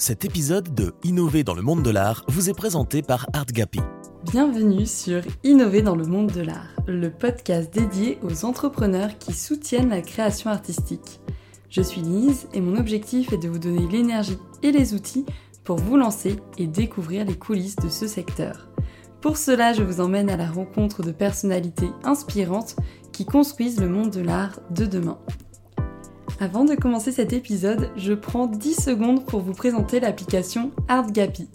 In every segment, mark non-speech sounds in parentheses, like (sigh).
Cet épisode de Innover dans le monde de l'art vous est présenté par ArtGapi. Bienvenue sur Innover dans le monde de l'art, le podcast dédié aux entrepreneurs qui soutiennent la création artistique. Je suis Lise et mon objectif est de vous donner l'énergie et les outils pour vous lancer et découvrir les coulisses de ce secteur. Pour cela, je vous emmène à la rencontre de personnalités inspirantes qui construisent le monde de l'art de demain. Avant de commencer cet épisode, je prends 10 secondes pour vous présenter l'application ArtGapi.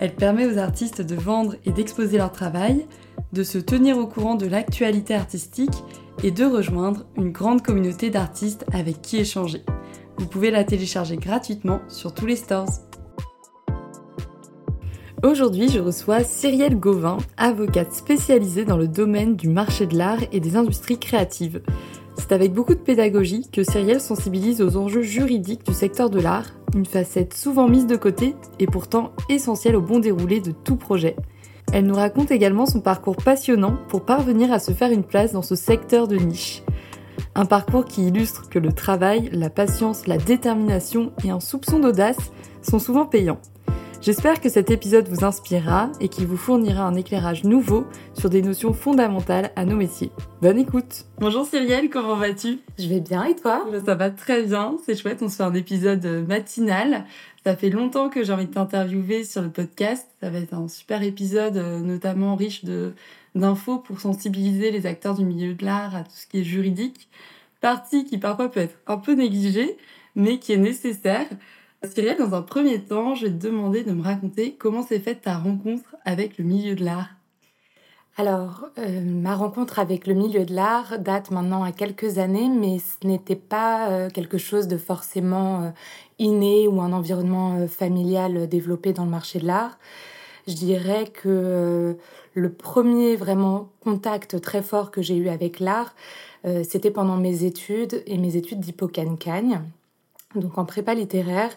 Elle permet aux artistes de vendre et d'exposer leur travail, de se tenir au courant de l'actualité artistique et de rejoindre une grande communauté d'artistes avec qui échanger. Vous pouvez la télécharger gratuitement sur tous les stores. Aujourd'hui, je reçois Cyrielle Gauvin, avocate spécialisée dans le domaine du marché de l'art et des industries créatives. C'est avec beaucoup de pédagogie que Cyrielle sensibilise aux enjeux juridiques du secteur de l'art, une facette souvent mise de côté et pourtant essentielle au bon déroulé de tout projet. Elle nous raconte également son parcours passionnant pour parvenir à se faire une place dans ce secteur de niche. Un parcours qui illustre que le travail, la patience, la détermination et un soupçon d'audace sont souvent payants. J'espère que cet épisode vous inspirera et qu'il vous fournira un éclairage nouveau sur des notions fondamentales à nos métiers. Bonne écoute Bonjour Cyrielle, comment vas-tu? Je vais bien et toi? Ça va très bien, c'est chouette, on se fait un épisode matinal. Ça fait longtemps que j'ai envie de t'interviewer sur le podcast. Ça va être un super épisode, euh, notamment riche de d'infos pour sensibiliser les acteurs du milieu de l'art à tout ce qui est juridique. Partie qui parfois peut être un peu négligée, mais qui est nécessaire. Cyrielle, dans un premier temps, je vais te demander de me raconter comment s'est faite ta rencontre avec le milieu de l'art. Alors, euh, ma rencontre avec le milieu de l'art date maintenant à quelques années, mais ce n'était pas euh, quelque chose de forcément euh, inné ou un environnement familial développé dans le marché de l'art. Je dirais que le premier vraiment contact très fort que j'ai eu avec l'art, c'était pendant mes études et mes études d'hypocagne donc en prépa littéraire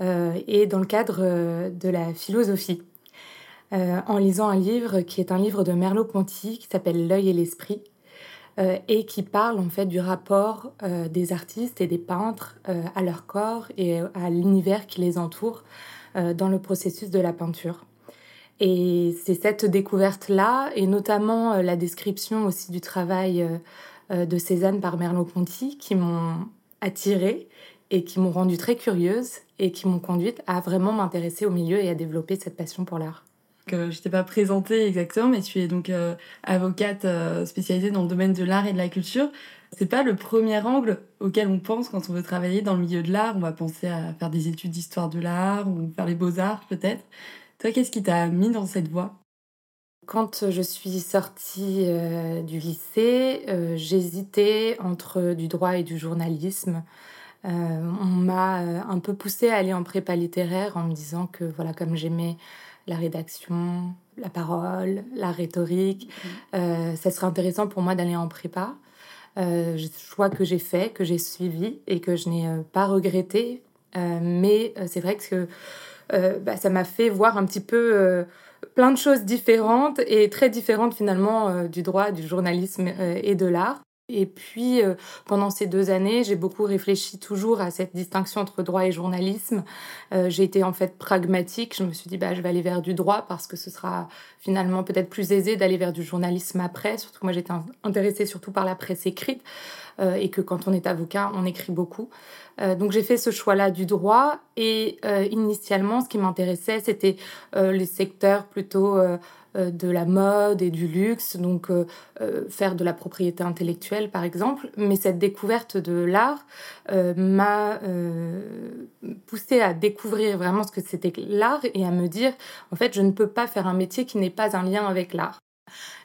euh, et dans le cadre euh, de la philosophie. Euh, en lisant un livre qui est un livre de Merleau-Ponty qui s'appelle L'œil et l'esprit et qui parle en fait du rapport des artistes et des peintres à leur corps et à l'univers qui les entoure dans le processus de la peinture. Et c'est cette découverte-là, et notamment la description aussi du travail de Cézanne par Merleau-Ponty, qui m'ont attirée et qui m'ont rendue très curieuse et qui m'ont conduite à vraiment m'intéresser au milieu et à développer cette passion pour l'art. je ne t'ai pas présentée exactement, mais tu es donc euh, avocate euh, spécialisée dans le domaine de l'art et de la culture. C'est pas le premier angle auquel on pense quand on veut travailler dans le milieu de l'art. On va penser à faire des études d'histoire de l'art ou faire les beaux-arts peut-être. Toi, qu'est-ce qui t'a mis dans cette voie? Quand je suis sortie euh, du lycée, j'hésitais entre du droit et du journalisme. Euh, on m'a euh, un peu poussé à aller en prépa littéraire en me disant que voilà comme j'aimais la rédaction, la parole, la rhétorique, mhm. euh, ça serait intéressant pour moi d'aller en prépa. Euh, choix que j'ai fait, que j'ai suivi et que je n'ai pas regretté. mais c'est vrai que bah, ça m'a fait voir un petit peu plein de choses différentes et très différentes finalement du droit, du journalisme et de l'art. Et puis, euh, pendant ces deux années, j'ai beaucoup réfléchi toujours à cette distinction entre droit et journalisme. Euh, j'ai été en fait pragmatique. Je me suis dit, bah, je vais aller vers du droit parce que ce sera finalement peut-être plus aisé d'aller vers du journalisme après. Surtout que moi, j'étais intéressée surtout par la presse écrite euh, et que quand on est avocat, on écrit beaucoup. donc, j'ai fait ce choix-là du droit. Et initialement, ce qui m'intéressait, c'était les secteurs plutôt de la mode et du luxe, donc euh, euh, faire de la propriété intellectuelle par exemple. Mais cette découverte de l'art m'a poussé à découvrir vraiment ce que c'était l'art et à me dire, en fait, je ne peux pas faire un métier qui n'est pas un lien avec l'art.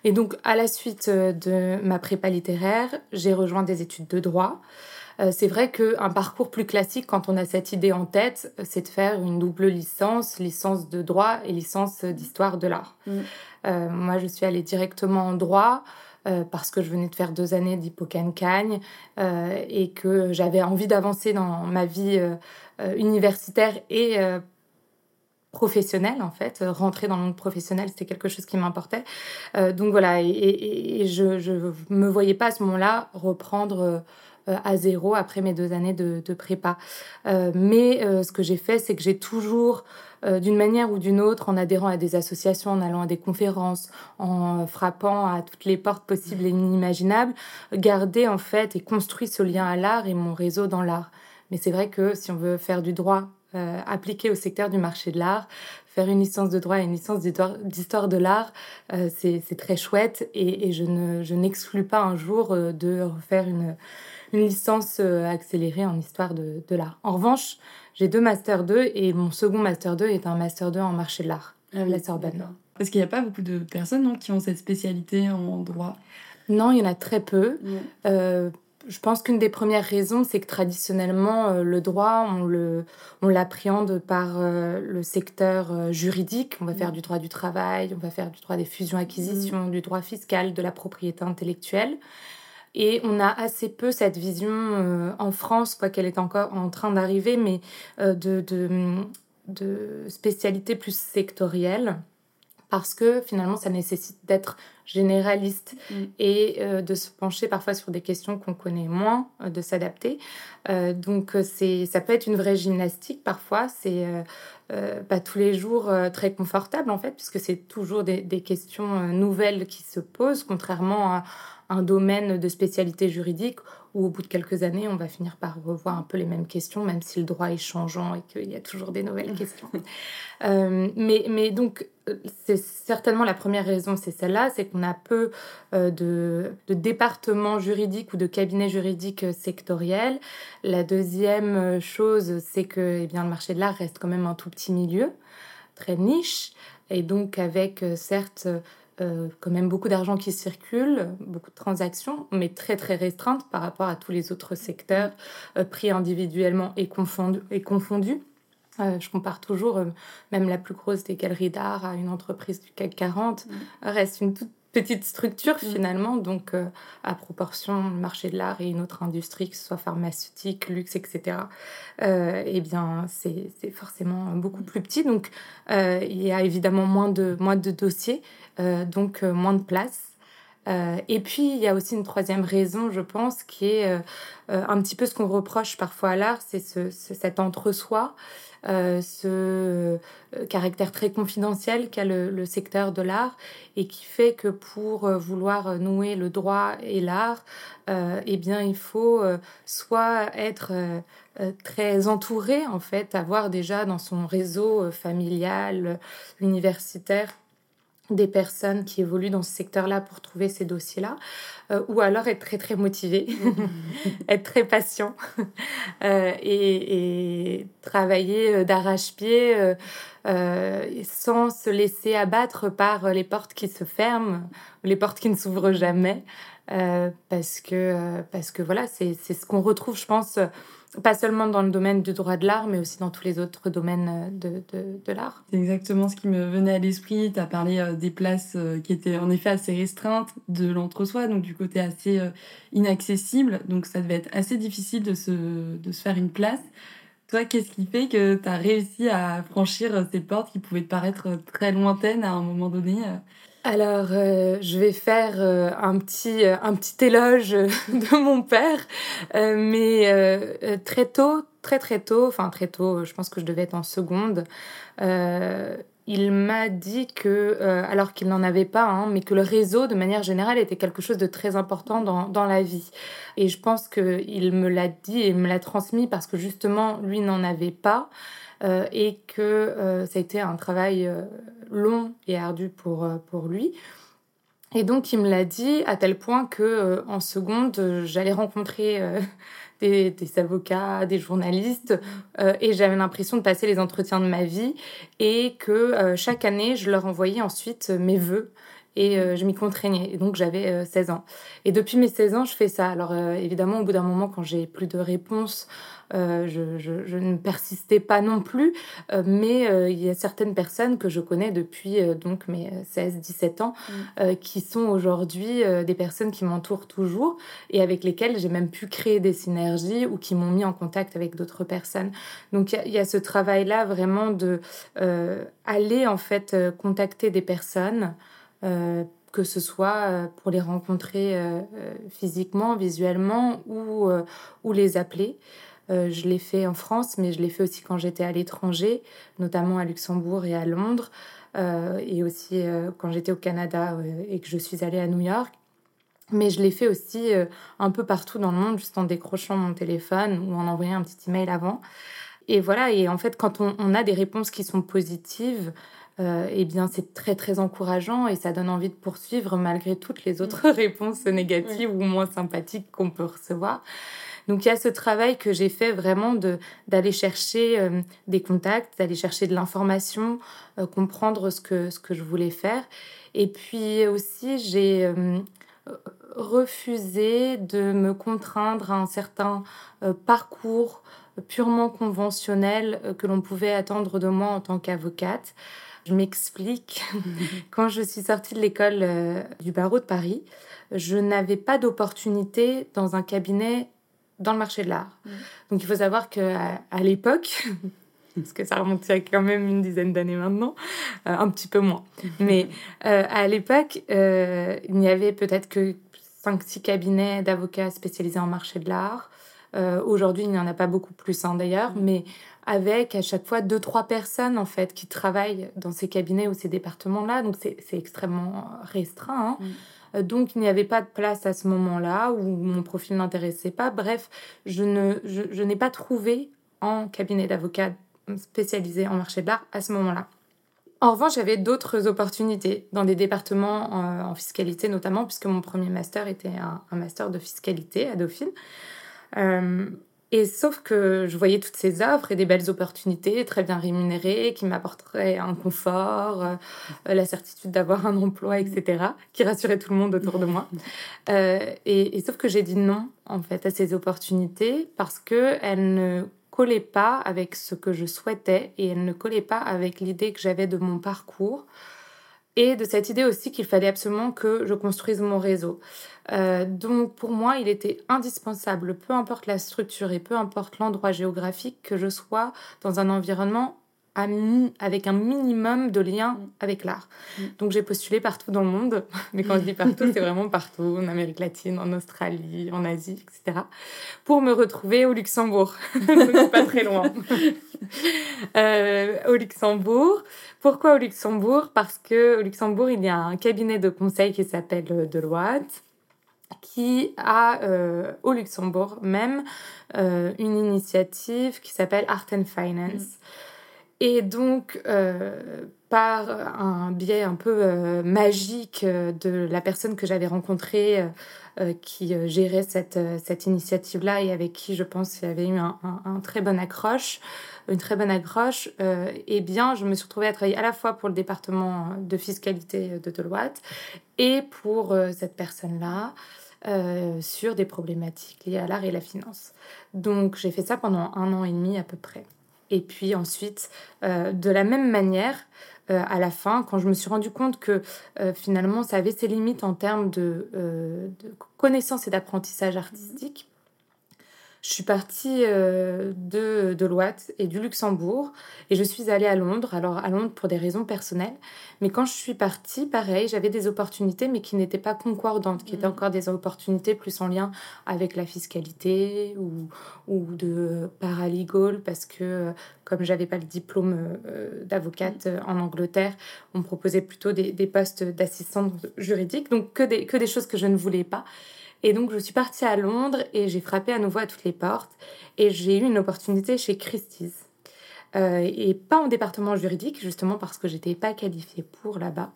Et donc, à la suite de ma prépa littéraire, j'ai rejoint des études de droit. Euh, c'est vrai qu'un parcours plus classique, quand on a cette idée en tête, c'est de faire une double licence, licence de droit et licence d'histoire de l'art. Mm. Euh, moi, je suis allée directement en droit. Euh, parce que je venais de faire deux années d'hypocagne et que j'avais envie d'avancer dans ma vie universitaire et professionnelle en fait. Rentrer dans le monde professionnel, c'était quelque chose qui m'importait. donc voilà, et, je ne me voyais pas à ce moment-là reprendre à zéro après mes deux années de, de prépa. mais ce que j'ai fait, c'est que j'ai toujours d'une manière ou d'une autre, en adhérant à des associations, en allant à des conférences, en frappant à toutes les portes possibles et inimaginables, gardé en fait et construit ce lien à l'art et mon réseau dans l'art. Mais c'est vrai que si on veut faire du droit euh, appliqué au secteur du marché de l'art, faire une licence de droit et une licence d'histoire de l'art, euh, c'est très chouette et, je n'exclus pas un jour euh, de refaire une, licence accélérée en histoire de, l'art. En revanche, j'ai deux Master 2 et mon second Master 2 est un Master 2 en marché de l'art, à la Sorbonne. Parce qu'il n'y a pas beaucoup de personnes qui ont cette spécialité en droit. Non, il y en a très peu je pense qu'une des premières raisons, c'est que traditionnellement, euh, le droit, on le, on l'appréhende par euh, le secteur euh, juridique. On va faire du droit du travail, on va faire du droit des fusions-acquisitions, mm. du droit fiscal, de la propriété intellectuelle. Et on a assez peu cette vision en France, quoi qu'elle est encore en train d'arriver, mais de, de, de spécialités plus sectorielles parce que finalement ça nécessite d'être généraliste mm. et euh, de se pencher parfois sur des questions qu'on connaît moins, euh, de s'adapter. Euh, donc c'est ça peut être une vraie gymnastique parfois, c'est pas tous les jours très confortable en fait, puisque c'est toujours des, des questions nouvelles qui se posent, contrairement à un domaine de spécialité juridique où au bout de quelques années, on va finir par revoir un peu les mêmes questions, même si le droit est changeant et qu'il y a toujours des nouvelles questions. Euh, mais, mais donc, euh, c'est certainement la première raison, c'est celle-là, c'est qu'on a peu euh, de, de, départements juridiques ou de cabinets juridiques sectoriels. La deuxième chose, c'est que eh bien, le marché de l'art reste quand même un tout petit milieu, très niche, et donc avec certes euh, quand même beaucoup d'argent qui circule, beaucoup de transactions, mais très très restreintes par rapport à tous les autres secteurs euh, pris individuellement et, confondus. Et confondus. Euh, je compare toujours, même la plus grosse des galeries d'art à une entreprise du CAC 40, mm. reste une toute petite structure mm. finalement, donc euh, à proportion, le marché de l'art et une autre industrie, que ce soit pharmaceutique, luxe, etc., euh, eh bien c'est forcément beaucoup plus petit. Donc euh, il y a évidemment moins de, moins de dossiers, donc moins de place. et puis, il y a aussi une troisième raison, je pense, qui est un petit peu ce qu'on reproche parfois à l'art, c'est ce, cet entre-soi. Euh, ce euh, caractère très confidentiel qu'a le, secteur de l'art et qui fait que pour euh, vouloir nouer le droit et l'art, eh bien, il faut soit être très entouré, en fait, avoir déjà dans son réseau familial, universitaire, des personnes qui évoluent dans ce secteur-là pour trouver ces dossiers-là, euh, ou alors être très très motivé, (laughs) être très patient (laughs) euh, et, travailler euh, d'arrache-pied sans se laisser abattre par les portes qui se ferment, les portes qui ne s'ouvrent jamais, parce que parce que voilà, c'est ce qu'on retrouve, je pense pas seulement dans le domaine du droit de l'art, mais aussi dans tous les autres domaines de, de, de l'art. C'est exactement ce qui me venait à l'esprit. Tu as parlé euh, des places euh, qui étaient en effet assez restreintes, de l'entre-soi, donc du côté assez euh, inaccessible. Donc ça devait être assez difficile de se, de se faire une place. Toi, qu'est-ce qui fait que tu as réussi à franchir ces portes qui pouvaient te paraître très lointaines à un moment donné alors, euh, je vais faire euh, un, petit, euh, un petit éloge (laughs) de mon père, mais très tôt, très très tôt, enfin très tôt, je pense que je devais être en seconde, il m'a dit que, alors qu'il n'en avait pas, hein, mais que le réseau, de manière générale, était quelque chose de très important dans, dans la vie. Et je pense qu'il me l'a dit et me l'a transmis parce que justement, lui n'en avait pas. et que ça a été un travail long et ardu pour, euh, pour lui. Et donc, il me l'a dit à tel point que euh, en seconde, j'allais rencontrer euh, (laughs) des, des, avocats, des journalistes, et j'avais l'impression de passer les entretiens de ma vie, et que chaque année, je leur envoyais ensuite mes vœux et je m'y contraignais. Et donc j'avais 16 ans. Et depuis mes 16 ans, je fais ça. Alors évidemment, au bout d'un moment, quand j'ai plus de réponses euh, je, ne persistais pas non plus, euh, mais euh, il y a certaines personnes que je connais depuis donc mes 16-17 ans mm. qui sont aujourd'hui des personnes qui m'entourent toujours et avec lesquelles j'ai même pu créer des synergies ou qui m'ont mis en contact avec d'autres personnes. Donc il y, a ce travail-là vraiment de aller en fait contacter des personnes que ce soit pour les rencontrer physiquement, visuellement ou, ou les appeler. Je l'ai fait en France, mais je l'ai fait aussi quand j'étais à l'étranger, notamment à Luxembourg et à Londres, et aussi quand j'étais au Canada et que je suis allée à New York. Mais je l'ai fait aussi un peu partout dans le monde, juste en décrochant mon téléphone ou en envoyant un petit email avant. Et voilà, et en fait, quand on, a des réponses qui sont positives, euh, eh bien, c'est très, très encourageant et ça donne envie de poursuivre malgré toutes les autres (laughs) réponses négatives ou moins sympathiques qu'on peut recevoir. Donc, il y a ce travail que j'ai fait vraiment d'aller chercher euh, des contacts, d'aller chercher de l'information, euh, comprendre ce que, ce que je voulais faire. Et puis aussi, j'ai refusé de me contraindre à un certain parcours purement conventionnel euh, que l'on pouvait attendre de moi en tant qu'avocate. Je m'explique. (laughs) Quand je suis sortie de l'école euh, du barreau de Paris, je n'avais pas d'opportunité dans un cabinet dans le marché de l'art. Mm. Donc il faut savoir qu'à à, l'époque, (laughs) parce que ça remonte à quand même une dizaine d'années maintenant, euh, un petit peu moins. (laughs) Mais à l'époque, il n'y avait peut-être que 5-6 cabinets d'avocats spécialisés en marché de l'art. Euh, aujourd'hui, il n'y en a pas beaucoup plus hein, d'ailleurs, mm. mais avec à chaque fois deux, trois personnes en fait qui travaillent dans ces cabinets ou ces départements-là. Donc c'est extrêmement restreint. Hein. Mm. Euh, donc il n'y avait pas de place à ce moment-là où mon profil n'intéressait pas. Bref, je n'ai pas trouvé en cabinet d'avocat spécialisé en marché de l'art à ce moment-là. En revanche, j'avais d'autres opportunités dans des départements en, fiscalité notamment, puisque mon premier master était un, un master de fiscalité à Dauphine. Euh, et sauf que je voyais toutes ces offres et des belles opportunités très bien rémunérées qui m'apporteraient un confort, euh, la certitude d'avoir un emploi, etc., qui rassurait tout le monde autour de moi. (laughs) Euh, et, sauf que j'ai dit non, en fait, à ces opportunités parce qu'elles ne collaient pas avec ce que je souhaitais et elles ne collaient pas avec l'idée que j'avais de mon parcours et de cette idée aussi qu'il fallait absolument que je construise mon réseau. Euh, donc pour moi, il était indispensable, peu importe la structure et peu importe l'endroit géographique, que je sois dans un environnement avec un minimum de lien mm. avec l'art. Mm. Donc j'ai postulé partout dans le monde, (laughs) mais quand je dis partout, c'est vraiment partout, en Amérique latine, en Australie, en Asie, etc., pour me retrouver au Luxembourg, (laughs) donc pas très loin. (laughs) Euh, au Luxembourg. Pourquoi au Luxembourg? Parce que au Luxembourg, il y a un cabinet de conseil qui s'appelle Deloitte qui a euh, au Luxembourg même euh, une initiative qui s'appelle Art and Finance. Mm. Et donc, euh, par un biais un peu magique de la personne que j'avais rencontrée qui gérait cette, cette initiative-là et avec qui je pense qu'il y avait eu un, un, très bon accroche, une très bonne accroche, eh bien, je me suis retrouvée à travailler à la fois pour le département de fiscalité de Deloitte et pour cette personne-là. Euh, sur des problématiques liées à l'art et la finance. Donc j'ai fait ça pendant un an et demi à peu près. Et puis ensuite, euh, de la même manière, euh, à la fin, quand je me suis rendu compte que finalement ça avait ses limites en termes de, de connaissance et d'apprentissage artistique, je suis partie euh, de, de et du Luxembourg et je suis allée à Londres. Alors à Londres pour des raisons personnelles. Mais quand je suis partie, pareil, j'avais des opportunités mais qui n'étaient pas concordantes, qui étaient mm. encore des opportunités plus en lien avec la fiscalité ou, ou de paralegal parce que comme j'avais pas le diplôme euh, d'avocate mm. en Angleterre, on me proposait plutôt des, des postes d'assistante juridique. Donc que des, que des choses que je ne voulais pas. Et donc, je suis partie à Londres et j'ai frappé à nouveau à toutes les portes. Et j'ai eu une opportunité chez Christie's. Euh, et pas en département juridique, justement parce que j'étais pas qualifiée pour là-bas,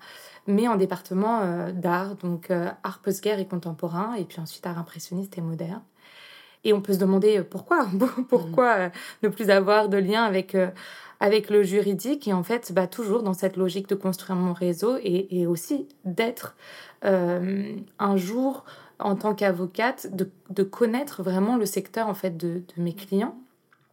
mais en département euh, d'art, donc euh, art post-guerre et contemporain, et puis ensuite art impressionniste et moderne. Et on peut se demander pourquoi, (laughs) pourquoi ne plus avoir de lien avec, avec le juridique, et en fait, bah, toujours dans cette logique de construire mon réseau et, et aussi d'être un jour en tant qu'avocate de, connaître vraiment le secteur en fait de, mes clients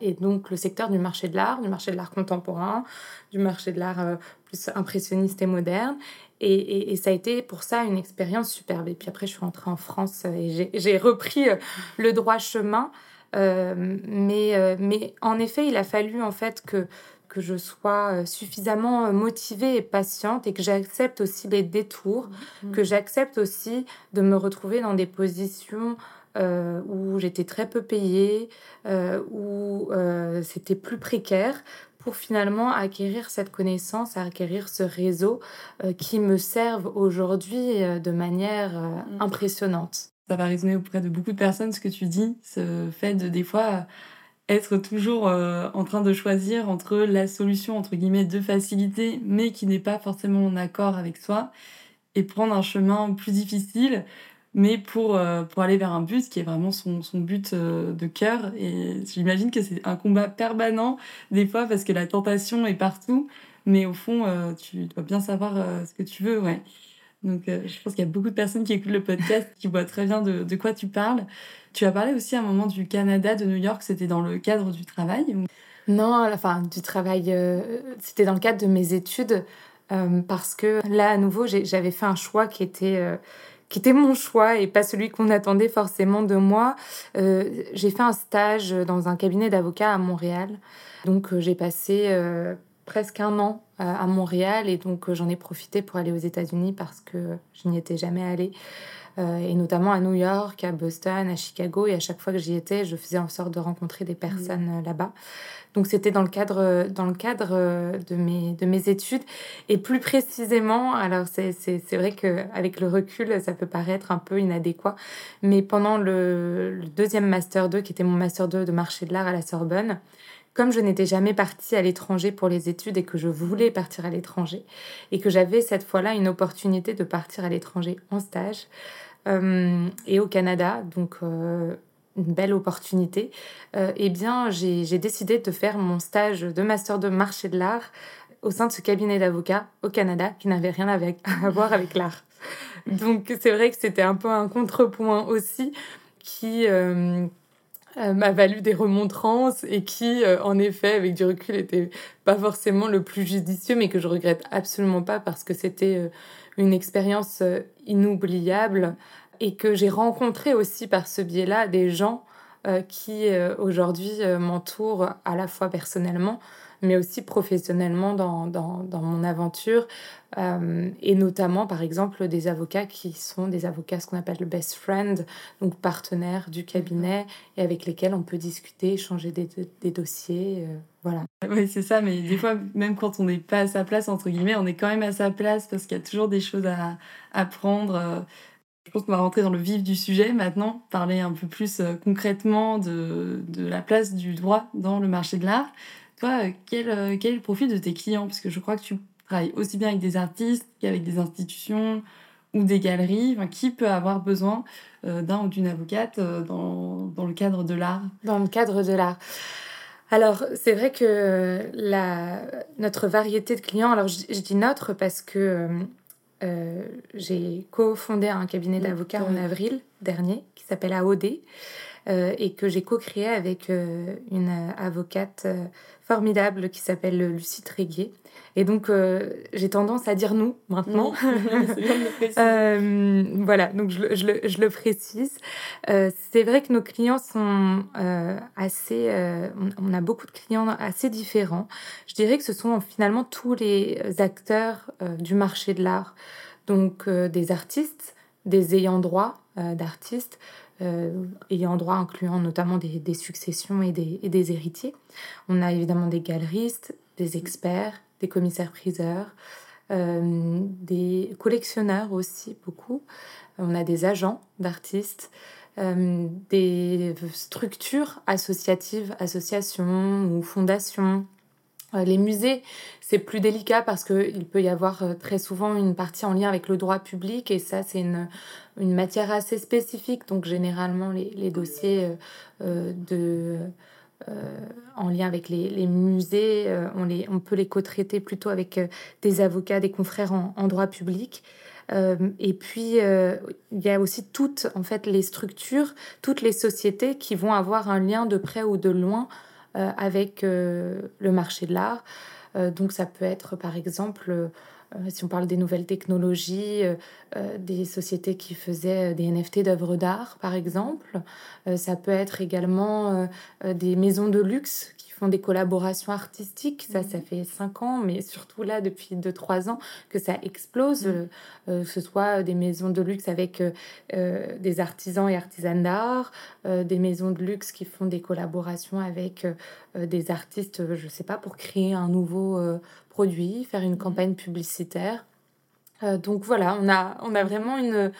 et donc le secteur du marché de l'art, du marché de l'art contemporain, du marché de l'art euh, plus impressionniste et moderne. Et, ça a été pour ça une expérience superbe. Et puis après, je suis rentrée en France et j'ai repris euh, le droit chemin. Euh, mais, mais en effet, il a fallu en fait que que je sois suffisamment motivée et patiente et que j'accepte aussi les détours, mmh. que j'accepte aussi de me retrouver dans des positions où j'étais très peu payée, où c'était plus précaire, pour finalement acquérir cette connaissance, acquérir ce réseau euh, qui me servent aujourd'hui euh, de manière euh, mm. impressionnante. Ça va résonner auprès de beaucoup de personnes ce que tu dis, ce fait de des fois être toujours en train de choisir entre la solution entre guillemets de facilité mais qui n'est pas forcément en accord avec soi et prendre un chemin plus difficile mais pour, euh, pour aller vers un but qui est vraiment son, son but euh, de cœur. Et j'imagine que c'est un combat permanent, des fois, parce que la tentation est partout, mais au fond, euh, tu dois bien savoir ce que tu veux, ouais. Donc, je pense qu'il y a beaucoup de personnes qui écoutent le podcast qui voient très bien de, de, quoi tu parles. Tu as parlé aussi à un moment du Canada, de New York, c'était dans le cadre du travail Non, enfin, du travail, c'était dans le cadre de mes études, parce que là, à nouveau, j'avais fait un choix qui était qui était mon choix et pas celui qu'on attendait forcément de moi. Euh, j'ai fait un stage dans un cabinet d'avocats à Montréal. Donc euh, j'ai passé euh, presque un an à Montréal et donc j'en ai profité pour aller aux États-Unis parce que je n'y étais jamais allée. et notamment à New York, à Boston, à Chicago. Et à chaque fois que j'y étais, je faisais en sorte de rencontrer des personnes là-bas. Donc c'était dans le cadre, dans le cadre euh, de, mes, de mes études. Et plus précisément, alors c'est, vrai qu'avec le recul, ça peut paraître un peu inadéquat, mais pendant le, deuxième Master 2, qui était mon Master 2 de marché de l'art à la Sorbonne, comme je n'étais jamais partie à l'étranger pour les études et que je voulais partir à l'étranger, et que j'avais cette fois-là une opportunité de partir à l'étranger en stage, euh, et au Canada, donc euh, une belle opportunité, euh, eh bien, j'ai décidé de faire mon stage de master de marché de l'art au sein de ce cabinet d'avocats au Canada qui n'avait rien (laughs) à voir avec l'art. Donc, c'est vrai que c'était un peu un contrepoint aussi qui euh, m'a valu des remontrances et qui, en effet, avec du recul, était pas forcément le plus judicieux, mais que je regrette absolument pas parce que c'était une expérience inoubliable et que j'ai rencontré aussi par ce biais-là des gens euh, qui euh, aujourd'hui euh, m'entourent à la fois personnellement, mais aussi professionnellement dans, dans, dans mon aventure, et notamment par exemple des avocats qui sont des avocats, ce qu'on appelle le best friend, donc partenaires du cabinet, et avec lesquels on peut discuter, échanger des, des dossiers. voilà. Oui, c'est ça, mais des fois, même quand on n'est pas à sa place, entre guillemets, on est quand même à sa place parce qu'il y a toujours des choses à apprendre. Je pense qu'on va rentrer dans le vif du sujet maintenant, parler un peu plus euh, concrètement de, de la place du droit dans le marché de l'art. Toi, euh, quel, euh, quel est le profil de tes clients? Parce que je crois que tu travailles aussi bien avec des artistes qu'avec des institutions ou des galeries. qui peut avoir besoin d'un ou d'une avocate dans, dans le cadre de l'art? Dans le cadre de l'art. Alors, c'est vrai que la, notre variété de clients, alors je, je dis notre parce que euh, j'ai cofondé un cabinet d'avocats en avril dernier qui s'appelle AOD euh, et que j'ai co-créé avec euh, une avocate formidable qui s'appelle Lucie Tréguier. Et donc, j'ai tendance à dire nous maintenant. (laughs) voilà, donc je, je, le, je le, précise. c'est vrai que nos clients sont assez... On, a beaucoup de clients assez différents. Je dirais que ce sont finalement tous les acteurs du marché de l'art. Donc, des artistes, des ayants droit d'artistes, euh, ayant droit incluant notamment des, des successions et des, et des, héritiers. On a évidemment des galeristes, des experts, des commissaires-priseurs, euh, des collectionneurs aussi beaucoup. On a des agents d'artistes, euh, des structures associatives, associations ou fondations, euh, les musées, c'est plus délicat parce qu'il peut y avoir euh, très souvent une partie en lien avec le droit public et ça, c'est une, une matière assez spécifique. Donc, généralement, les, les dossiers euh, de, en lien avec les, les musées, on, les, on peut les co-traiter plutôt avec des avocats, des confrères en, droit public. et puis, il y a aussi toutes en fait, les structures, toutes les sociétés qui vont avoir un lien de près ou de loin euh, avec euh, le marché de l'art. Euh, donc ça peut être par exemple si on parle des nouvelles technologies, des sociétés qui faisaient des NFT d'œuvres d'art, par exemple. ça peut être également des maisons de luxe font des collaborations artistiques. Ça, ça mhm. fait cinq ans, mais surtout là, depuis deux, trois ans, que ça explose. Mhm. Euh, que ce soit des maisons de luxe avec euh, euh, des artisans et artisanes d'art, des maisons de luxe qui font des collaborations avec des artistes, je sais pas, pour créer un nouveau produit, faire une mhm. campagne publicitaire. donc voilà, on a, on a vraiment une,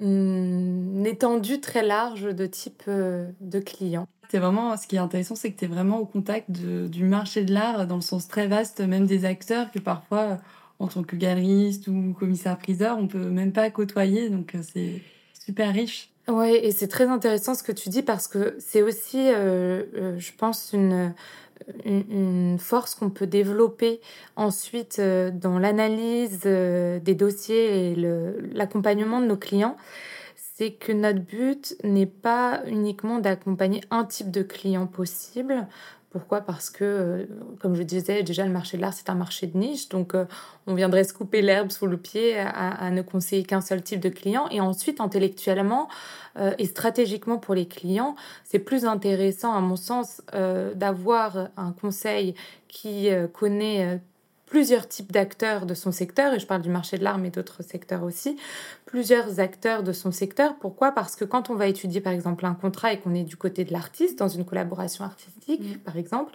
une étendue très large de types de clients vraiment, ce qui est intéressant, c'est que tu es vraiment au contact du marché de l'art dans le sens très vaste, même des acteurs que parfois, en tant que galeriste ou commissaire-priseur, on peut même pas côtoyer. Donc, euh, c'est super riche. Oui, et c'est très intéressant ce que tu dis parce que c'est aussi, euh, euh, je pense, une, une, force qu'on peut développer ensuite dans l'analyse des dossiers et l'accompagnement de nos clients c'est que notre but n'est pas uniquement d'accompagner un type de client possible. Pourquoi? Parce que, euh, comme je disais, déjà le marché de l'art, c'est un marché de niche. Donc, euh, on viendrait se couper l'herbe sous le pied à, ne conseiller qu'un seul type de client. Et ensuite, intellectuellement euh, et stratégiquement pour les clients, c'est plus intéressant, à mon sens, d'avoir un conseil qui connaît plusieurs types d'acteurs de son secteur, et je parle du marché de l'art, mais d'autres secteurs aussi, plusieurs acteurs de son secteur. Pourquoi? Parce que quand on va étudier par exemple un contrat et qu'on est du côté de l'artiste, dans une collaboration artistique mmh. par exemple,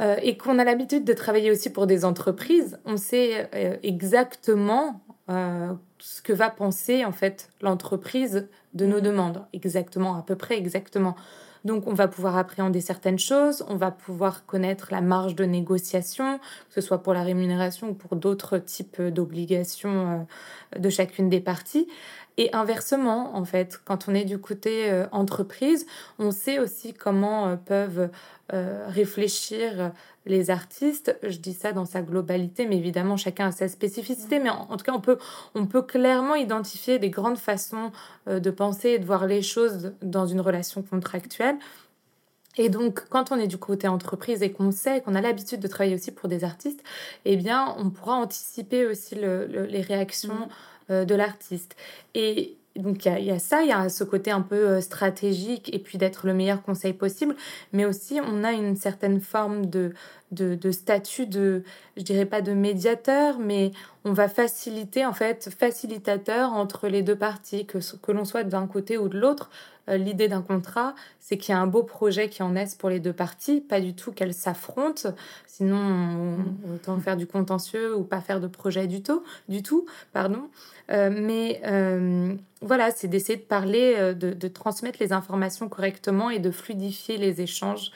euh, et qu'on a l'habitude de travailler aussi pour des entreprises, on sait euh, exactement euh, ce que va penser en fait l'entreprise de nos mmh. demandes, exactement, à peu près exactement. Donc on va pouvoir appréhender certaines choses, on va pouvoir connaître la marge de négociation, que ce soit pour la rémunération ou pour d'autres types d'obligations euh, de chacune des parties. Et inversement, en fait, quand on est du côté euh, entreprise, on sait aussi comment euh, peuvent réfléchir les artistes. Je dis ça dans sa globalité, mais évidemment, chacun a sa spécificité. Mais en, tout cas, on peut, on peut clairement identifier des grandes façons de penser et de voir les choses dans une relation contractuelle. Et donc, quand on est du côté entreprise et qu'on sait qu'on a l'habitude de travailler aussi pour des artistes, eh bien, on pourra anticiper aussi les réactions. Mmh. Euh, de l'artiste. Et donc il y, a ça, il y a ce côté un peu euh, stratégique et puis d'être le meilleur conseil possible, mais aussi on a une certaine forme de, de, statut de, je dirais pas de médiateur, mais on va faciliter en fait facilitateur entre les deux parties, que, que l'on soit d'un côté ou de l'autre. Euh, l'idée d'un contrat, c'est qu'il y a un beau projet qui en naisse pour les deux parties, pas du tout qu'elles s'affrontent, sinon on, autant faire du contentieux ou pas faire de projet du tout, du tout pardon. Euh, mais euh, voilà, c'est d'essayer de parler, de, transmettre les informations correctement et de fluidifier les échanges.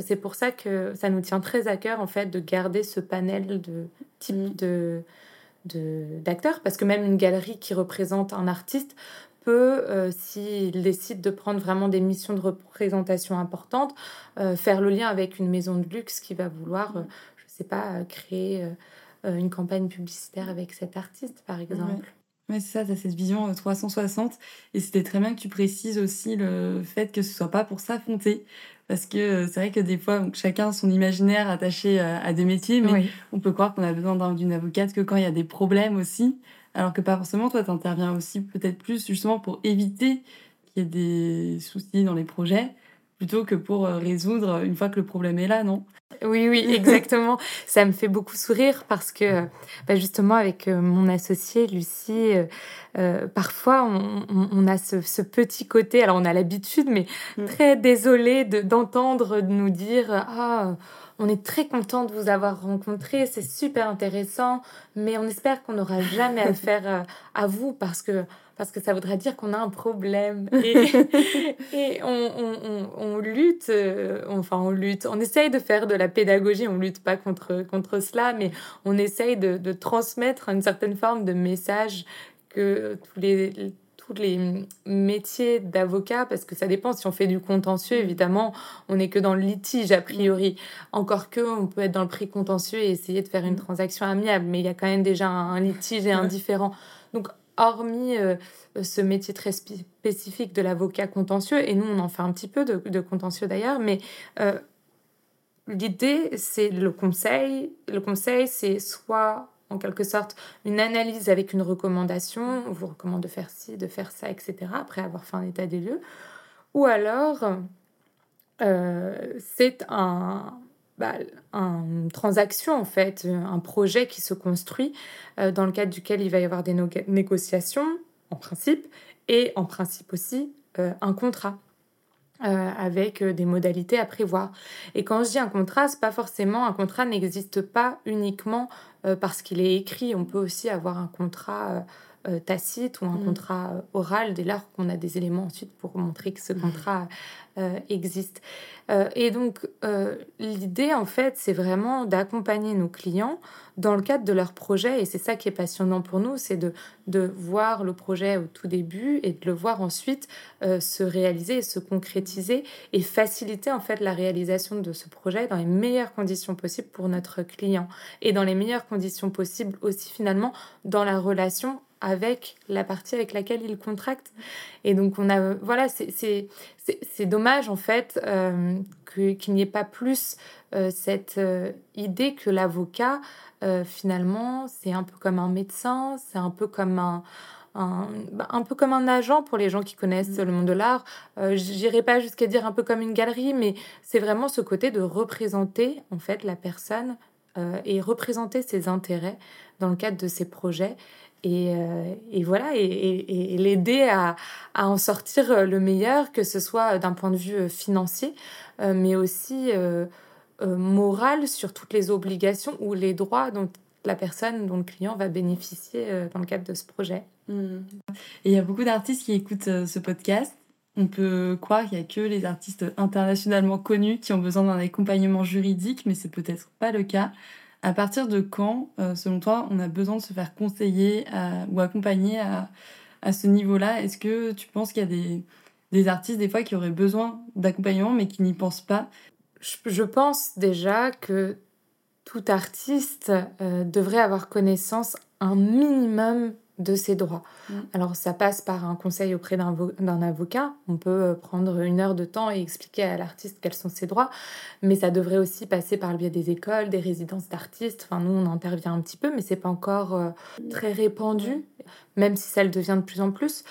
c'est pour ça que ça nous tient très à cœur en fait de garder ce panel de type mm. de d'acteurs parce que même une galerie qui représente un artiste peut, euh, s'il décide de prendre vraiment des missions de représentation importantes, euh, faire le lien avec une maison de luxe qui va vouloir, euh, je ne sais pas, créer une campagne publicitaire avec cet artiste, par exemple. Oui, c'est ça, tu as cette vision 360. Et c'était très bien que tu précises aussi le fait que ce soit pas pour s'affronter. Parce que c'est vrai que des fois, chacun a son imaginaire attaché à, des métiers, mais on peut croire qu'on a besoin d'une avocate que quand il y a des problèmes aussi. Alors que pas forcément, toi, tu interviens aussi peut-être plus justement pour éviter qu'il y ait des soucis dans les projets, plutôt que pour euh, résoudre une fois que le problème est là, non? Oui, oui, (laughs) exactement. Ça me fait beaucoup sourire parce que bah, justement, avec euh, mon associée Lucie, euh, parfois on, a ce, petit côté, alors on a l'habitude, mais mm. très désolé d'entendre nous dire Ah, on est très content de vous avoir rencontré, c'est super intéressant, mais on espère qu'on n'aura jamais à faire euh, à vous parce que, parce que ça voudrait dire qu'on a un problème. Et, (laughs) on, lutte, euh, enfin on lutte, on essaye de faire de la pédagogie, on lutte pas contre, contre cela, mais on essaye de, de transmettre une certaine forme de message que tous les les métiers d'avocat, parce que ça dépend si on fait du contentieux, mm. évidemment, on n'est que dans le litige a priori. Encore que on peut être dans le prix contentieux et essayer de faire une mm. transaction amiable, mais il y a quand même déjà un, litige et un différent. Donc, hormis euh, ce métier très spécifique de l'avocat contentieux, et nous on en fait un petit peu de, contentieux d'ailleurs, mais euh, l'idée c'est le conseil. Le conseil c'est soit en quelque sorte une analyse avec une recommandation. On vous recommande de faire ci, de faire ça, etc. après avoir fait un état des lieux. Ou alors, euh, c'est un, bah, une transaction, en fait, un projet qui se construit euh, dans le cadre duquel il va y avoir des négociations, en principe, et en principe aussi euh, un contrat. avec des modalités à prévoir. Et quand je dis un contrat, c'est pas forcément un contrat n'existe pas uniquement parce qu'il est écrit. On peut aussi avoir un contrat euh, tacite ou un mm. contrat euh, oral dès lors qu'on a des éléments ensuite pour montrer que ce mm. contrat euh, existe. et donc, l'idée, en fait, c'est vraiment d'accompagner nos clients dans le cadre de leur projet. Et c'est ça qui est passionnant pour nous, c'est de, de voir le projet au tout début et de le voir ensuite se réaliser, se concrétiser et faciliter, en fait, la réalisation de ce projet dans les meilleures conditions possibles pour notre client et dans les meilleures conditions possibles aussi, finalement, dans la relation avec la partie avec laquelle il contracte. Et donc, on a, voilà, c'est dommage en fait euh, qu'il n'y ait pas plus euh, cette euh, idée que l'avocat, finalement, c'est un peu comme un médecin, c'est un peu comme un, un, bah, un, peu comme un agent pour les gens qui connaissent mm. le monde de l'art. Euh, J'irai pas jusqu'à dire un peu comme une galerie, mais c'est vraiment ce côté de représenter en fait la personne et représenter ses intérêts dans le cadre de ses projets euh, et, voilà, et, l'aider à, en sortir le meilleur, que ce soit d'un point de vue euh, financier, euh, mais aussi moral sur toutes les obligations ou les droits dont la personne, dont le client va bénéficier dans le cadre de ce projet. Mmh. Et il y a beaucoup d'artistes qui écoutent ce podcast. On peut croire qu'il n'y a que les artistes internationalement connus qui ont besoin d'un accompagnement juridique, mais c'est peut-être pas le cas. À partir de quand, euh, selon toi, on a besoin de se faire conseiller ou accompagner à, à ce niveau-là? Est-ce que tu penses qu'il y a des, des, artistes, des fois, qui auraient besoin d'accompagnement, mais qui n'y pensent pas? Je, pense déjà que tout artiste euh, devrait avoir connaissance un minimum de ses droits. Mm. Alors ça passe par un conseil auprès d'un avocat. On peut euh, prendre une heure de temps et expliquer à l'artiste quels sont ses droits, mais ça devrait aussi passer par le biais des écoles, des résidences d'artistes. Enfin nous on intervient un petit peu, mais c'est pas encore euh, très répandu, même si ça le devient de plus en plus.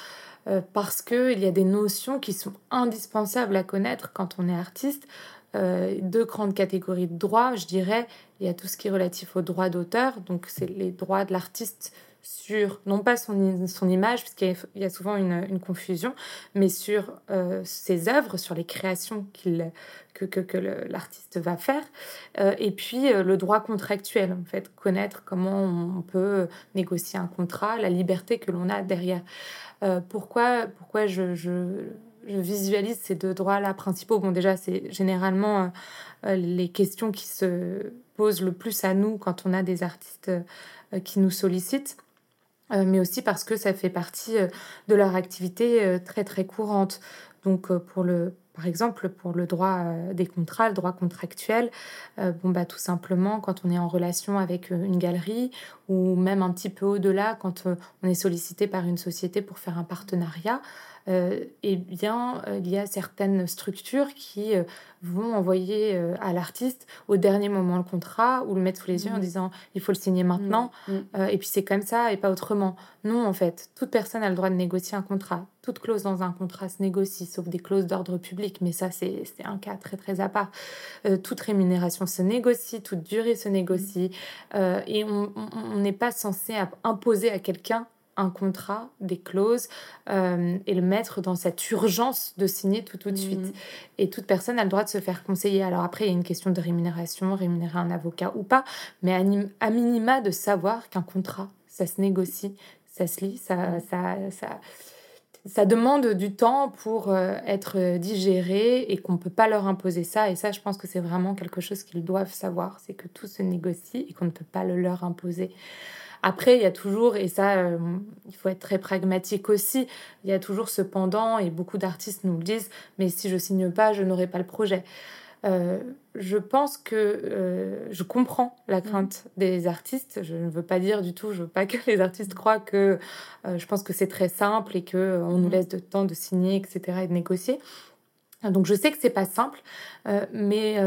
Euh, parce qu'il y a des notions qui sont indispensables à connaître quand on est artiste. deux grandes catégories de droits, je dirais. Il y a tout ce qui est relatif aux droits d'auteur, donc c'est les droits de l'artiste sur, non pas son, son image, puisqu'il y a souvent une, une confusion, mais sur euh, ses œuvres, sur les créations qu'il, que, que, que l'artiste va faire. Euh, et puis euh, le droit contractuel, en fait, connaître comment on peut négocier un contrat, la liberté que l'on a derrière. pourquoi pourquoi je, je, je, visualise ces deux droits-là principaux? Bon, déjà, c'est généralement les questions qui se posent le plus à nous quand on a des artistes qui nous sollicitent. Euh, mais aussi parce que ça fait partie euh, de leur activité euh, très très courante. Donc pour le par exemple, pour le droit des contrats, le droit contractuel, bon, bah, tout simplement, quand on est en relation avec une galerie ou même un petit peu au-delà, quand on est sollicité par une société pour faire un partenariat, euh, eh bien, euh, il y a certaines structures qui euh, vont envoyer à l'artiste au dernier moment le contrat ou le mettre sous les yeux en mmh. disant il faut le signer maintenant. Mmh. Mmh. et puis c'est comme ça et pas autrement. Non, en fait, toute personne a le droit de négocier un contrat. Toute clause dans un contrat se négocie, sauf des clauses d'ordre public, mais ça, c'est un cas très très à part. toute rémunération se négocie, toute durée se négocie, et on n'est pas censé imposer à quelqu'un un contrat, des clauses, euh, et le mettre dans cette urgence de signer tout, tout de suite. Mm. Et toute personne a le droit de se faire conseiller. Alors après, il y a une question de rémunération, rémunérer un avocat ou pas, mais à, minima de savoir qu'un contrat, ça se négocie, ça se lit, ça, mm. ça, ça, ça demande du temps pour euh, être digéré et qu'on ne peut pas leur imposer ça. Et ça, je pense que c'est vraiment quelque chose qu'ils doivent savoir, c'est que tout se négocie et qu'on ne peut pas le leur imposer. Après, il y a toujours, et ça, euh, il faut être très pragmatique aussi, il y a toujours ce pendant, et beaucoup d'artistes nous le disent, mais si je signe pas, je n'aurai pas le projet. Euh, je pense que euh, je comprends la mm. crainte des artistes. Je ne veux pas dire du tout, je veux pas (laughs) que les artistes croient que je pense que c'est très simple et que on nous mm. laisse de temps de signer, etc. et de négocier. Donc je sais que c'est pas simple, mais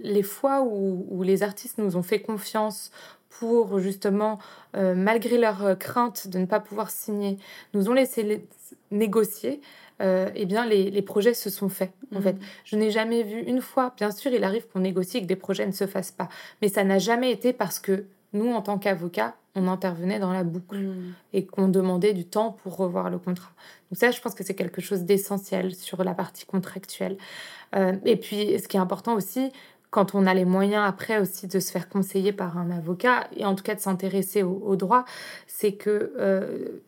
les fois où, les artistes nous ont fait confiance pour justement, malgré leur crainte de ne pas pouvoir signer, nous ont laissé négocier, euh, eh bien, les, projets se sont faits. En mhm. fait, je n'ai jamais vu une fois. Bien sûr, il arrive qu'on négocie et que des projets ne se fassent pas, mais ça n'a jamais été parce que nous, en tant qu'avocats, on intervenait dans la boucle mhm. et qu'on demandait du temps pour revoir le contrat. Donc ça, je pense que c'est quelque chose d'essentiel sur la partie contractuelle. Euh, et puis, ce qui est important aussi, quand on a les moyens après aussi de se faire conseiller par un avocat et en tout cas de s'intéresser au, droit, c'est que euh,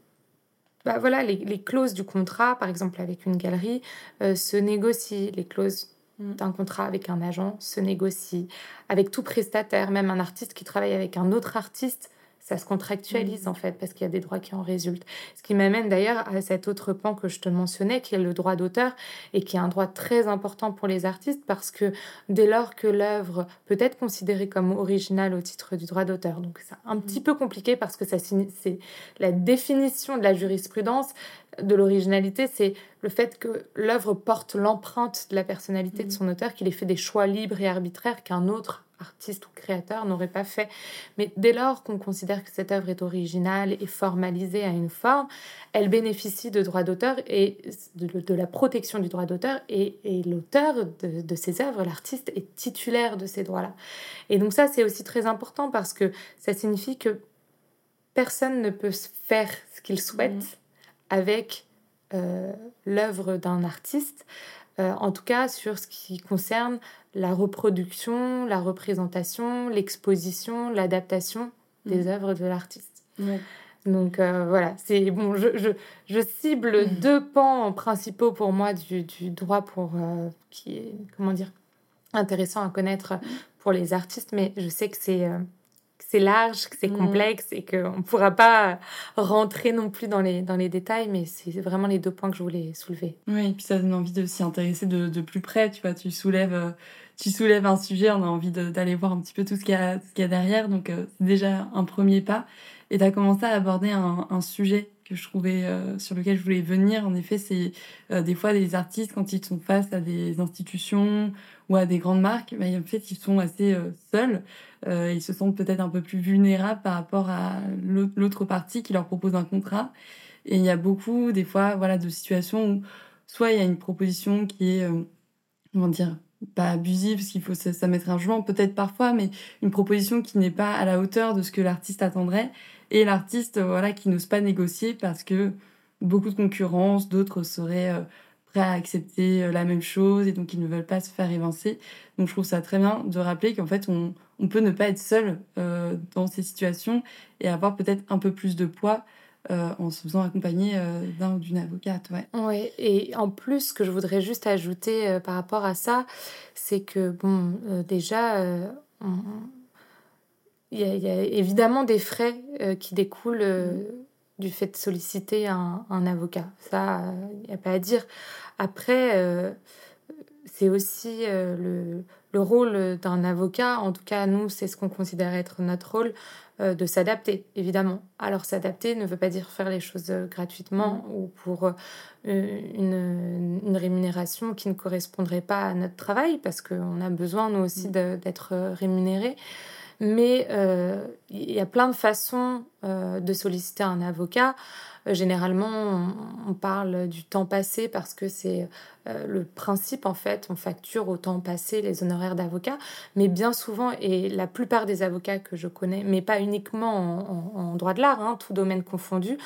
bah voilà, les, clauses du contrat, par exemple avec une galerie, euh, se négocient. Les clauses mm. d'un contrat avec un agent se négocient. Avec tout prestataire, même un artiste qui travaille avec un autre artiste, ça se contractualise mm. en fait parce qu'il y a des droits qui en résultent. Ce qui m'amène d'ailleurs à cet autre pan que je te mentionnais qui est le droit d'auteur et qui est un droit très important pour les artistes parce que dès lors que l'œuvre peut être considérée comme originale au titre du droit d'auteur, donc c'est un petit mm. peu compliqué parce que ça c'est la définition de la jurisprudence de l'originalité, c'est le fait que l'œuvre porte l'empreinte de la personnalité de mm. son auteur, qu'il ait fait des choix libres et arbitraires qu'un autre artiste ou créateur n'aurait pas fait. Mais dès lors qu'on considère que cette œuvre est originale et formalisée à une forme, elle bénéficie de droits d'auteur et de, la protection du droit d'auteur et, l'auteur de, de, ces œuvres, l'artiste, est titulaire de ces droits-là. Et donc ça, c'est aussi très important parce que ça signifie que personne ne peut faire ce qu'il souhaite mmh. avec euh, l'œuvre d'un artiste. Euh, en tout cas sur ce qui concerne la reproduction, la représentation, l'exposition, l'adaptation des mm. œuvres de l'artiste. Donc euh, voilà, c'est bon, je, je, cible mm. deux pans principaux pour moi du, du droit pour euh, qui est comment dire intéressant à connaître pour les artistes, mais je sais que c'est c'est large, que c'est mm. complexe et qu'on ne pourra pas rentrer non plus dans les, dans les détails, mais c'est vraiment les deux points que je voulais soulever. Oui, et puis ça donne envie de s'y intéresser de, de, plus près, tu vois, tu soulèves, euh, tu soulèves un sujet, on a envie d'aller voir un petit peu tout ce qu'il y, y a derrière, donc euh, c'est déjà un premier pas. Et tu as commencé à aborder un, un sujet que je trouvais euh, sur lequel je voulais venir. En effet, c'est des fois des artistes quand ils sont face à des institutions ou à des grandes marques, bah, en fait, ils sont assez seuls. Euh, ils se sentent peut-être un peu plus vulnérables par rapport à l'autre partie qui leur propose un contrat. Et il y a beaucoup, des fois, voilà, de situations où soit il y a une proposition qui est, euh, comment dire, pas abusive, parce qu'il faut ça, mettre un jugement, peut-être parfois, mais une proposition qui n'est pas à la hauteur de ce que l'artiste attendrait. Et l'artiste, voilà, qui n'ose pas négocier parce que beaucoup de concurrence, d'autres seraient euh, prêts à accepter la même chose et donc ils ne veulent pas se faire évincer. Donc je trouve ça très bien de rappeler qu'en fait on, on peut ne pas être seul euh, dans ces situations et avoir peut-être un peu plus de poids euh, en se faisant accompagner euh, d'un ou d'une avocate. Ouais. ouais. et en plus, ce que je voudrais juste ajouter par rapport à ça, c'est que, bon, déjà, il y, a évidemment des frais qui découlent du fait de solliciter un, un avocat. Ça, il n'y a pas à dire. Après, c'est aussi le le rôle d'un avocat, en tout cas nous, c'est ce qu'on considère être notre rôle, euh, de s'adapter, évidemment. Alors s'adapter ne veut pas dire faire les choses euh, gratuitement mm. ou pour euh, une, une, rémunération qui ne correspondrait pas à notre travail, parce qu'on a besoin, nous aussi, mm. d'être rémunérés. Mais il y a plein de façons de solliciter un avocat. Euh, généralement, on, parle du temps passé parce que c'est euh, le principe, en fait, on facture au temps passé les honoraires d'avocat, mais bien souvent, et la plupart des avocats que je connais, mais pas uniquement en, droit de l'art, hein, tout domaine confondu,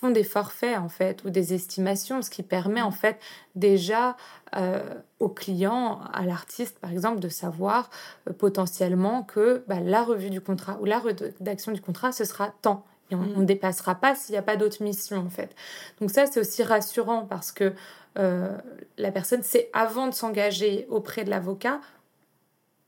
font des forfaits en fait ou des estimations, ce qui permet en fait déjà euh, au client, à l'artiste par exemple, de savoir potentiellement que bah, la revue du contrat ou la rédaction du contrat, ce sera tant et on ne mm. dépassera pas s'il n'y a pas d'autres missions, en fait. Donc ça, c'est aussi rassurant parce que euh, la personne sait, avant de s'engager auprès de l'avocat,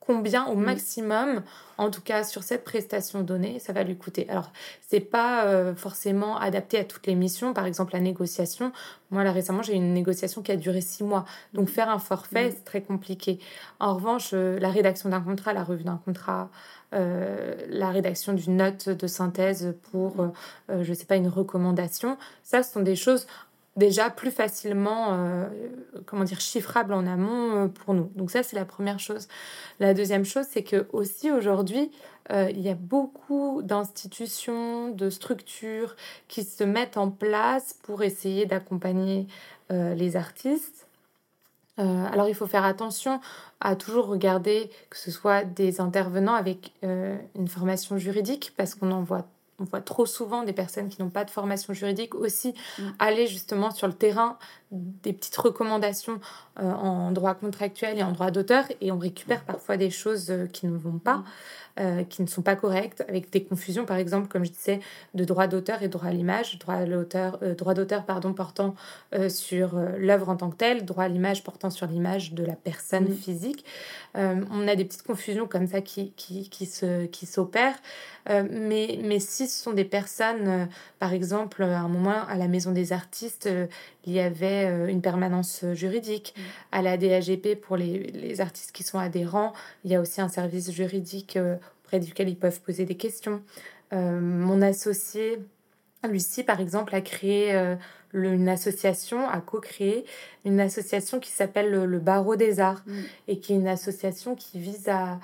combien au mm. maximum, en tout cas sur cette prestation donnée, ça va lui coûter. Alors, c'est pas euh, forcément adapté à toutes les missions. Par exemple, la négociation. Moi, là, récemment, j'ai eu une négociation qui a duré six mois. Donc, faire un forfait, mm. c'est très compliqué. En revanche, euh, la rédaction d'un contrat, la revue d'un contrat, euh, la rédaction d'une note de synthèse pour, je ne sais pas, une recommandation, ça, ce sont des choses déjà plus facilement, euh, comment dire, chiffrable en amont euh, pour nous. Donc ça, c'est la première chose. La deuxième chose, c'est que aussi aujourd'hui, euh, il y a beaucoup d'institutions, de structures qui se mettent en place pour essayer d'accompagner les artistes. alors il faut faire attention à toujours regarder que ce soit des intervenants avec une formation juridique parce qu'on en voit on voit trop souvent des personnes qui n'ont pas de formation juridique aussi mm. aller justement sur le terrain des petites recommandations euh, en droit contractuel et en droit d'auteur et on récupère parfois des choses euh, qui ne vont pas. Mm. Euh, qui ne sont pas correctes, avec des confusions, par exemple, comme je disais, de droit d'auteur et droit à l'image, droit d'auteur, euh, droit d'auteur pardon, portant sur l'œuvre en tant que telle, droit à l'image portant sur l'image de la personne physique. on a des petites confusions comme ça qui, qui, qui, se, qui s'opèrent. mais, mais si ce sont des personnes, par exemple, à un moment à la Maison des artistes, il y avait une permanence juridique. À la DAGP, pour les, les, artistes qui sont adhérents, il y a aussi un service juridique près duquel ils peuvent poser des questions. Euh, mon associé, Lucie, par exemple, a créé euh, une association, a co-créé une association qui s'appelle le, Barreau des Arts mm. et qui est une association qui vise à,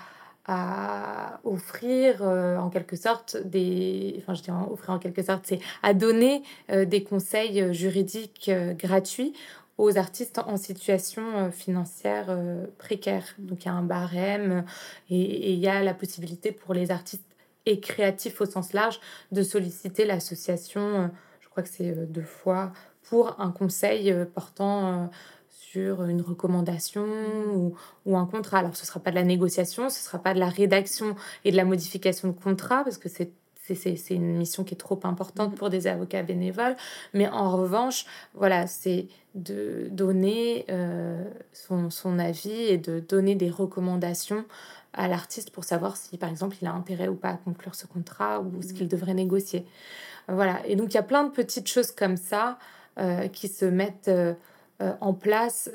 à offrir euh, en quelque sorte des enfin je dis offrir en quelque sorte c'est à donner des conseils juridiques gratuits aux artistes en situation euh, financière euh, précaire. Donc il y a un barème et il y a la possibilité pour les artistes et créatifs au sens large de solliciter l'association, euh, je crois que c'est deux fois, pour un conseil portant sur une recommandation ou, ou, un contrat. Alors ce ne sera pas de la négociation, ce ne sera pas de la rédaction et de la modification de contrat, parce que c'est c'est une mission qui est trop importante pour des avocats bénévoles. Mais en revanche, voilà, c'est de donner euh, son, son, avis et de donner des recommandations à l'artiste pour savoir si, par exemple, il a intérêt ou pas à conclure ce contrat ou ce qu'il devrait négocier. Voilà. Et donc, il y a plein de petites choses comme ça euh, qui se mettent euh, en place.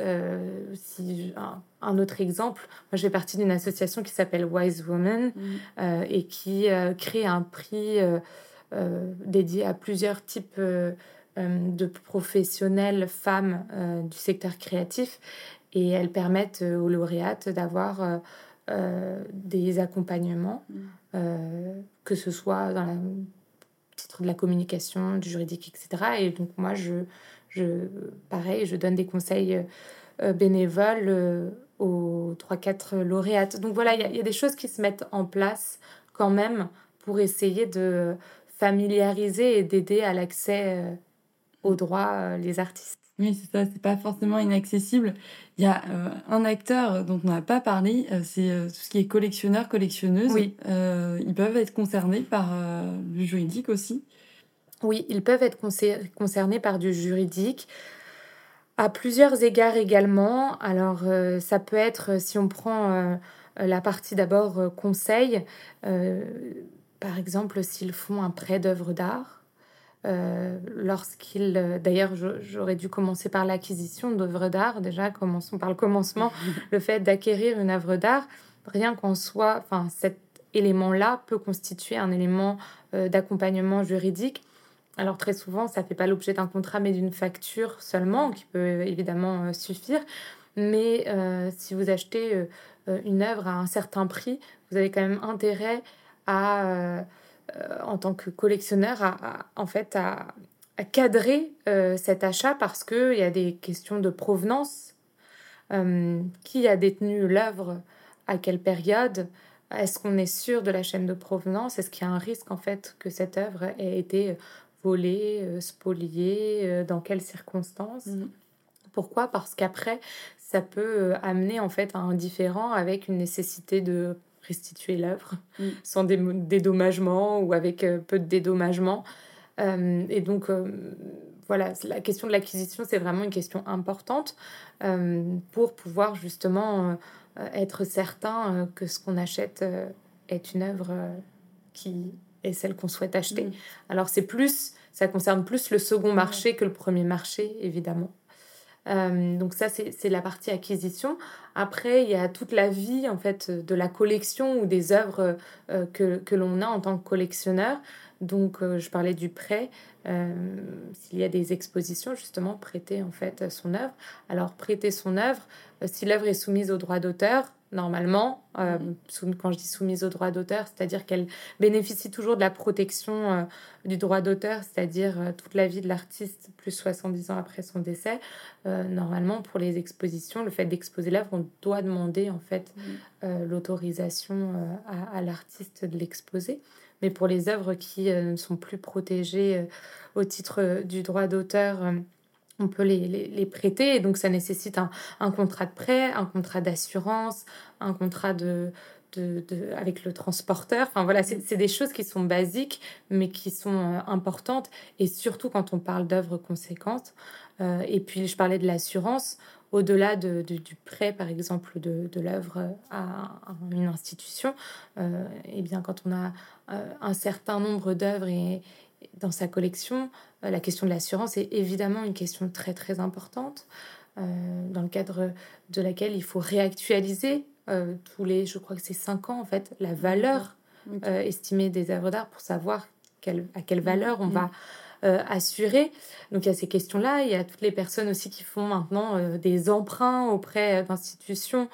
si, un, autre exemple, moi, je fais partie d'une association qui s'appelle Wise Woman mmh. et qui crée un prix dédié à plusieurs types euh, de professionnelles femmes euh, du secteur créatif et elles permettent euh, aux lauréates d'avoir des accompagnements, mm. que ce soit dans le titre de la communication, du juridique, etc. Et donc moi, je, je pareil, je donne des conseils bénévoles aux 3-4 lauréates. Donc voilà, il y, a des choses qui se mettent en place quand même pour essayer de familiariser et d'aider à l'accès aux droits euh, les artistes. Oui, c'est ça, c'est pas forcément inaccessible. Il y a euh, un acteur dont on n'a pas parlé, euh, c'est tout ce qui est collectionneur, collectionneuse. Oui. ils peuvent être concernés par du juridique aussi. Oui, ils peuvent être concernés par du juridique à plusieurs égards également. Alors, ça peut être, si on prend la partie d'abord conseil, par exemple, s'ils font un prêt d'œuvre d'art euh, lorsqu'il... Euh, d'ailleurs, j'aurais dû commencer par l'acquisition d'œuvres d'art. Déjà, commençons par le commencement. (laughs) le fait d'acquérir une œuvre d'art, rien qu'en soi, enfin, cet élément-là peut constituer un élément euh, d'accompagnement juridique. Alors très souvent, ça ne fait pas l'objet d'un contrat, mais d'une facture seulement, qui peut évidemment suffire. Mais si vous achetez une œuvre à un certain prix, vous avez quand même intérêt à euh, en tant que collectionneur, à, en fait, à, cadrer euh, cet achat parce qu'il y a des questions de provenance. Euh, qui a détenu l'œuvre À quelle période Est-ce qu'on est sûr de la chaîne de provenance Est-ce qu'il y a un risque en fait que cette œuvre ait été volée, spoliée Dans quelles circonstances mmh. Pourquoi? Parce qu'après, ça peut amener en fait à un différent avec une nécessité de restituer l'œuvre mm. (laughs) sans dédommagement ou avec euh, peu de dédommagement. Euh, et donc, euh, voilà, la question de l'acquisition, c'est vraiment une question importante pour pouvoir justement être certain que ce qu'on achète est une œuvre qui est celle qu'on souhaite acheter. Mm. Alors, c'est plus, ça concerne plus le second marché que le premier marché, évidemment. donc ça, c'est la partie acquisition. Après, il y a toute la vie en fait de la collection ou des œuvres que, que l'on a en tant que collectionneur. Donc, je parlais du prêt. S'il y a des expositions, justement, prêter en fait son œuvre. Alors, prêter son œuvre, si l'œuvre est soumise au droit d'auteur, normalement, euh, mhm. quand je dis soumise au droit d'auteur, c'est-à-dire qu'elle bénéficie toujours de la protection euh, du droit d'auteur, c'est-à-dire euh, toute la vie de l'artiste, plus 70 ans après son décès. normalement, pour les expositions, le fait d'exposer l'œuvre, on doit demander en fait mhm. l'autorisation à, à l'artiste de l'exposer. Mais pour les œuvres qui ne sont plus protégées au titre du droit d'auteur, on peut les, les, prêter. Et donc, ça nécessite un, un contrat de prêt, un contrat d'assurance, un contrat de, de, de, avec le transporteur. Enfin, voilà, c'est des choses qui sont basiques, mais qui sont euh, importantes. Et surtout quand on parle d'œuvres conséquentes. Euh, et puis, je parlais de l'assurance. Au-delà de, du prêt, par exemple, de, l'œuvre à, une institution, euh, et bien, quand on a un certain nombre d'œuvres et, dans sa collection, euh, la question de l'assurance est évidemment une question très très importante, euh, dans le cadre de laquelle il faut réactualiser euh, tous les, je crois que c'est cinq ans en fait, la valeur estimée des œuvres d'art pour savoir quelle, à quelle valeur on va assurer. Donc il y a ces questions-là, il y a toutes les personnes aussi qui font maintenant des emprunts auprès d'institutions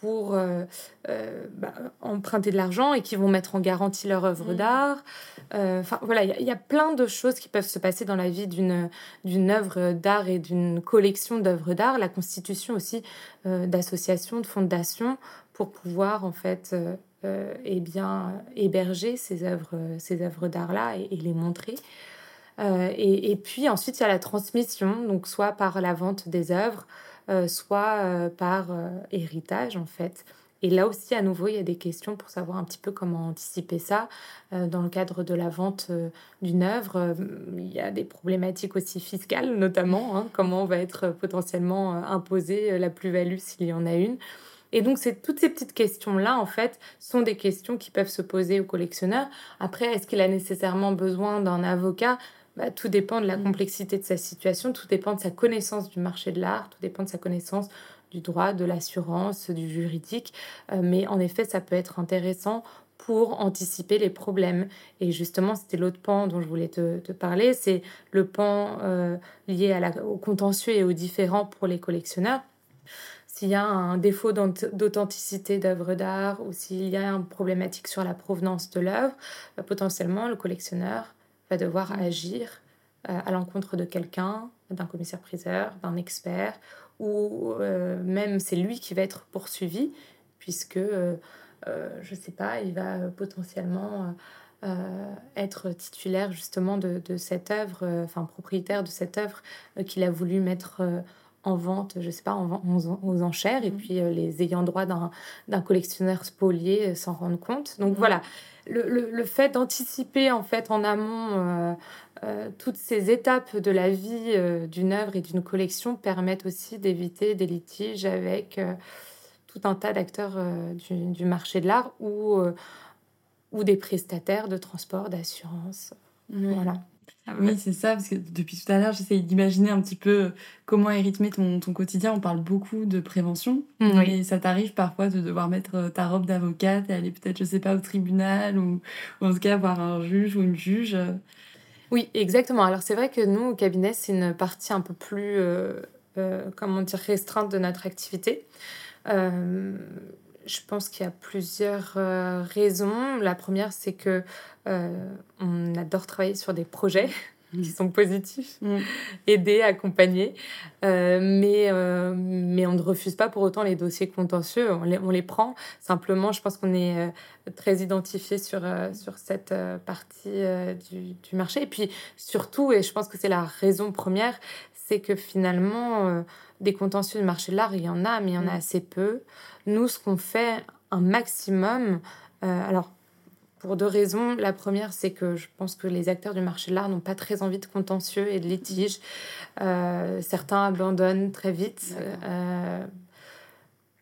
pour euh, euh, bah, emprunter de l'argent et qui vont mettre en garantie leur œuvre mmh. d'art. Enfin voilà, il y, a plein de choses qui peuvent se passer dans la vie d'une d'une œuvre d'art et d'une collection d'œuvres d'art. La constitution aussi d'associations, de fondations pour pouvoir en fait eh bien héberger ces œuvres ces œuvres d'art là et, les montrer. et, et, puis ensuite, il y a la transmission, donc soit par la vente des œuvres, euh, soit euh, par euh, héritage en fait. Et là aussi, à nouveau, il y a des questions pour savoir un petit peu comment anticiper ça. dans le cadre de la vente d'une œuvre, il y a des problématiques aussi fiscales, notamment, hein, comment va être potentiellement imposée la plus-value s'il y en a une. Et donc, toutes ces petites questions-là, en fait, sont des questions qui peuvent se poser au collectionneur. Après, est-ce qu'il a nécessairement besoin d'un avocat? Bah, tout dépend de la mm. complexité de sa situation, tout dépend de sa connaissance du marché de l'art, tout dépend de sa connaissance du droit, de l'assurance, du juridique. Euh, mais en effet, ça peut être intéressant pour anticiper les problèmes. Et justement, c'était l'autre pan dont je voulais te, parler, c'est le pan euh, lié à la, au contentieux et aux différents pour les collectionneurs. S'il y a un défaut d'authenticité d'œuvre d'art ou s'il y a une problématique sur la provenance de l'œuvre, bah, potentiellement le collectionneur va devoir mm. agir euh, à l'encontre de quelqu'un, d'un commissaire-priseur, d'un expert, ou euh, même c'est lui qui va être poursuivi, puisque, euh, je ne sais pas, il va potentiellement être titulaire justement de, de cette œuvre, enfin propriétaire de cette œuvre qu'il a voulu mettre en vente, je sais pas, en, aux enchères, et mm. puis les ayants droit d'un collectionneur spolié s'en rendent compte. Donc mm. voilà, le, fait d'anticiper en fait en amont euh, euh, toutes ces étapes de la vie euh, d'une œuvre et d'une collection permettent aussi d'éviter des litiges avec tout un tas d'acteurs du, marché de l'art ou, ou des prestataires de transport, d'assurance. Voilà. Ah oui, c'est ça, parce que depuis tout à l'heure, j'essaye d'imaginer un petit peu comment est rythmé ton, ton, quotidien. On parle beaucoup de prévention, mm, mais ça t'arrive parfois de devoir mettre euh, ta robe d'avocate et aller peut-être, je sais pas, au tribunal ou, en tout cas voir un juge ou une juge. Oui, exactement. Alors c'est vrai que nous, au cabinet, c'est une partie un peu plus, euh, euh, comment dire, restreinte de notre activité. Je pense qu'il y a plusieurs raisons. La première, c'est que euh, on adore travailler sur des projets (laughs) mm. qui sont positifs, mm. aider, accompagner. Euh, mais, euh, mais on ne refuse pas pour autant les dossiers contentieux, on les, on les prend. Simplement, je pense qu'on est très identifié sur, sur cette partie du, du, marché. Et puis surtout, et je pense que c'est la raison première, c'est que finalement, des contentieux du marché de l'art, il y en a, mais il y en a mm. assez peu. Nous, ce qu'on fait un maximum, alors pour deux raisons. La première, c'est que je pense que les acteurs du marché de l'art n'ont pas très envie de contentieux et de litiges. Euh, certains abandonnent très vite. Euh,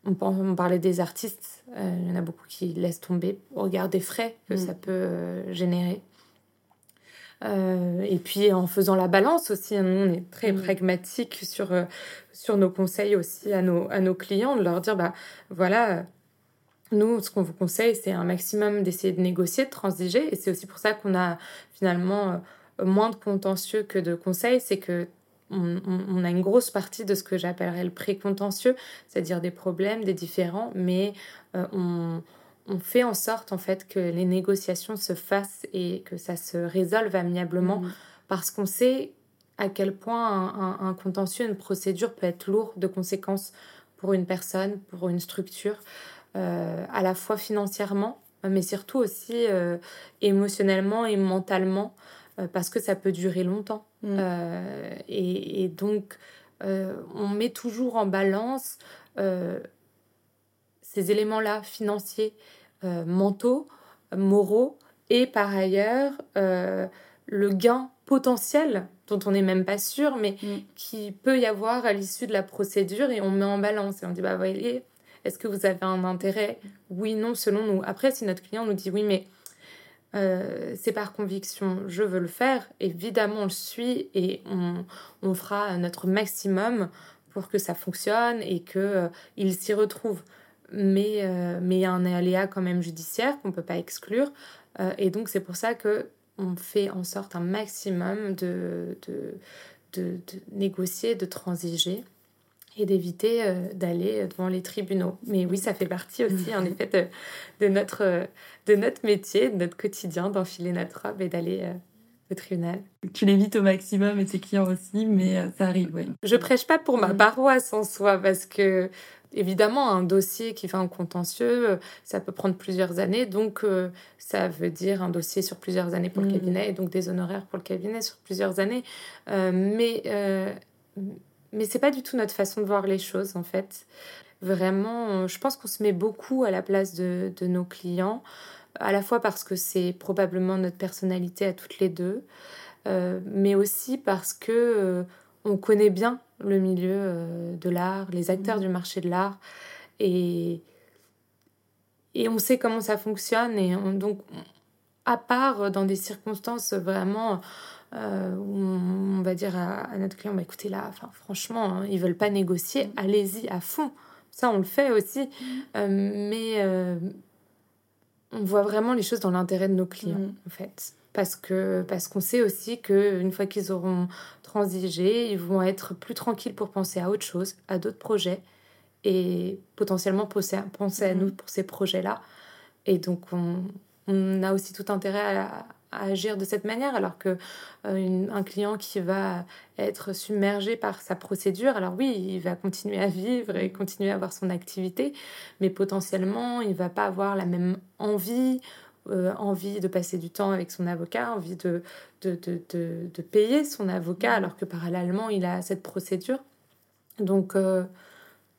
on, on, parlait des artistes. Euh, il y en a beaucoup qui laissent tomber au regard des frais que mm. ça peut générer. Et puis en faisant la balance aussi, hein, nous on est très mmh. pragmatique sur, sur nos conseils aussi à nos, à nos clients, de leur dire, bah voilà, nous, ce qu'on vous conseille, c'est un maximum d'essayer de négocier, de transiger. Et c'est aussi pour ça qu'on a finalement moins de contentieux que de conseils. C'est que on, a une grosse partie de ce que j'appellerais le pré-contentieux, c'est-à-dire des problèmes, des différends, mais euh, on, fait en sorte en fait que les négociations se fassent et que ça se résolve amiablement mmh. parce qu'on sait à quel point un, contentieux, une procédure peut être lourd de conséquences pour une personne, pour une structure, euh, à la fois financièrement, mais surtout aussi euh, émotionnellement et mentalement. Euh, parce que ça peut durer longtemps. Mm. Et, donc, on met toujours en balance ces éléments-là, financiers, mentaux, moraux, et par ailleurs, le gain potentiel dont on n'est même pas sûr, mais mm. qui peut y avoir à l'issue de la procédure, et on met en balance. Et on dit, bah voyez, est-ce que vous avez un intérêt? Oui, non, selon nous. Après, si notre client nous dit, oui, mais euh, c'est par conviction, je veux le faire, évidemment on le suit et on, fera notre maximum pour que ça fonctionne et qu'il euh, il s'y retrouve. Mais euh, mais il y a un aléa quand même judiciaire qu'on ne peut pas exclure. et donc c'est pour ça que on fait en sorte un maximum de, de négocier, de transiger et d'éviter euh, d'aller devant les tribunaux. Mais oui, ça fait partie aussi, en (laughs) effet, de, notre, de notre métier, de notre quotidien, d'enfiler notre robe et d'aller euh, au tribunal. Tu l'évites au maximum et tes clients aussi, mais euh, ça arrive, oui. Je prêche pas pour ma paroisse en soi, parce que Évidemment, un dossier qui va en contentieux, ça peut prendre plusieurs années, donc ça veut dire un dossier sur plusieurs années pour le mmh. cabinet, et donc des honoraires pour le cabinet sur plusieurs années. mais mais c'est pas du tout notre façon de voir les choses en fait. Vraiment, je pense qu'on se met beaucoup à la place de, de, nos clients, à la fois parce que c'est probablement notre personnalité à toutes les deux, euh, mais aussi parce que euh, on connaît bien le milieu euh, de l'art, les acteurs mmh. du marché de l'art, et, et on sait comment ça fonctionne, et donc, à part dans des circonstances vraiment euh, on, va dire à, notre client, bah, écoutez là, enfin, franchement, hein, ils veulent pas négocier, mm. allez-y à fond. Ça, on le fait aussi. Mm. Euh, mais euh, on voit vraiment les choses dans l'intérêt de nos clients, mm. en fait. Parce que parce qu'on sait aussi qu'une fois qu'ils auront transigé, ils vont être plus tranquilles pour penser à autre chose, à d'autres projets, et potentiellement penser, penser à nous pour ces projets-là. Et donc, on, on a aussi tout intérêt à, à agir de cette manière, alors que euh, un client qui va être submergé par sa procédure, alors oui, il va continuer à vivre et continuer à avoir son activité, mais potentiellement, il va pas avoir la même envie, euh, envie de passer du temps avec son avocat, envie de, de, de, de, payer son avocat, alors que parallèlement, il a cette procédure. Donc, euh,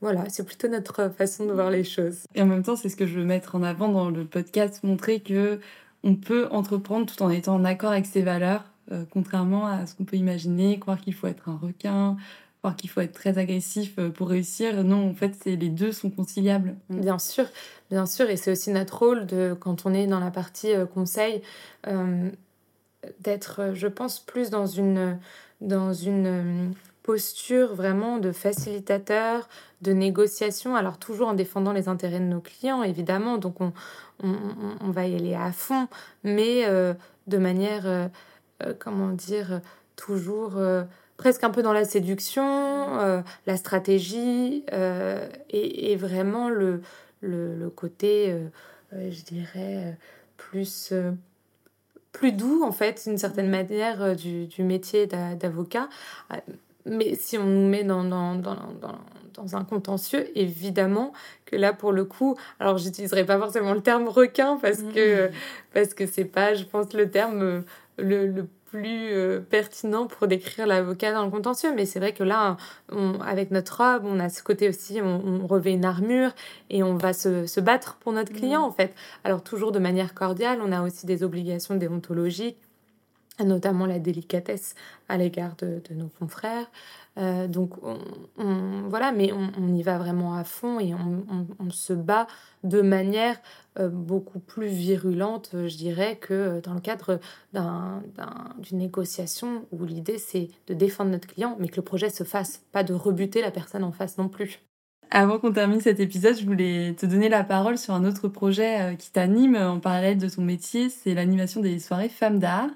voilà, c'est plutôt notre façon de voir les choses. Et en même temps, c'est ce que je veux mettre en avant dans le podcast, montrer que on peut entreprendre tout en étant en accord avec ses valeurs, euh, contrairement à ce qu'on peut imaginer, croire qu'il faut être un requin, croire qu'il faut être très agressif euh, pour réussir. Non, en fait, c'est les deux sont conciliables. Bien sûr, bien sûr, et c'est aussi notre rôle de quand on est dans la partie euh, conseil d'être, je pense, plus dans une dans une posture vraiment de facilitateur, de négociation, alors toujours en défendant les intérêts de nos clients, évidemment, donc on, on, va y aller à fond, mais euh, de manière, euh, euh, comment dire, toujours presque un peu dans la séduction, la stratégie et, vraiment le, le, côté, je dirais, plus plus doux en fait d'une certaine manière du, du métier d'avocat. Mais si on nous met dans, dans, dans, dans, un contentieux, évidemment que là, pour le coup, alors j'utiliserai pas forcément le terme requin parce que mmh. parce que c'est pas, je pense, le terme euh, le, le plus euh, pertinent pour décrire l'avocat dans le contentieux. Mais c'est vrai que là, on, avec notre robe, on a ce côté aussi, on, revêt une armure et on va se, se battre pour notre client, mmh. en fait. Alors, toujours de manière cordiale, on a aussi des obligations déontologiques notamment la délicatesse à l'égard de, nos confrères. Euh, donc on, voilà, mais on, y va vraiment à fond et on, se bat de manière euh, beaucoup plus virulente, je dirais, que dans le cadre d'une négociation où l'idée c'est de défendre notre client, mais que le projet se fasse, pas de rebuter la personne en face non plus. Avant qu'on termine cet épisode, je voulais te donner la parole sur un autre projet euh, qui t'anime en parallèle de ton métier, c'est l'animation des soirées femmes d'art.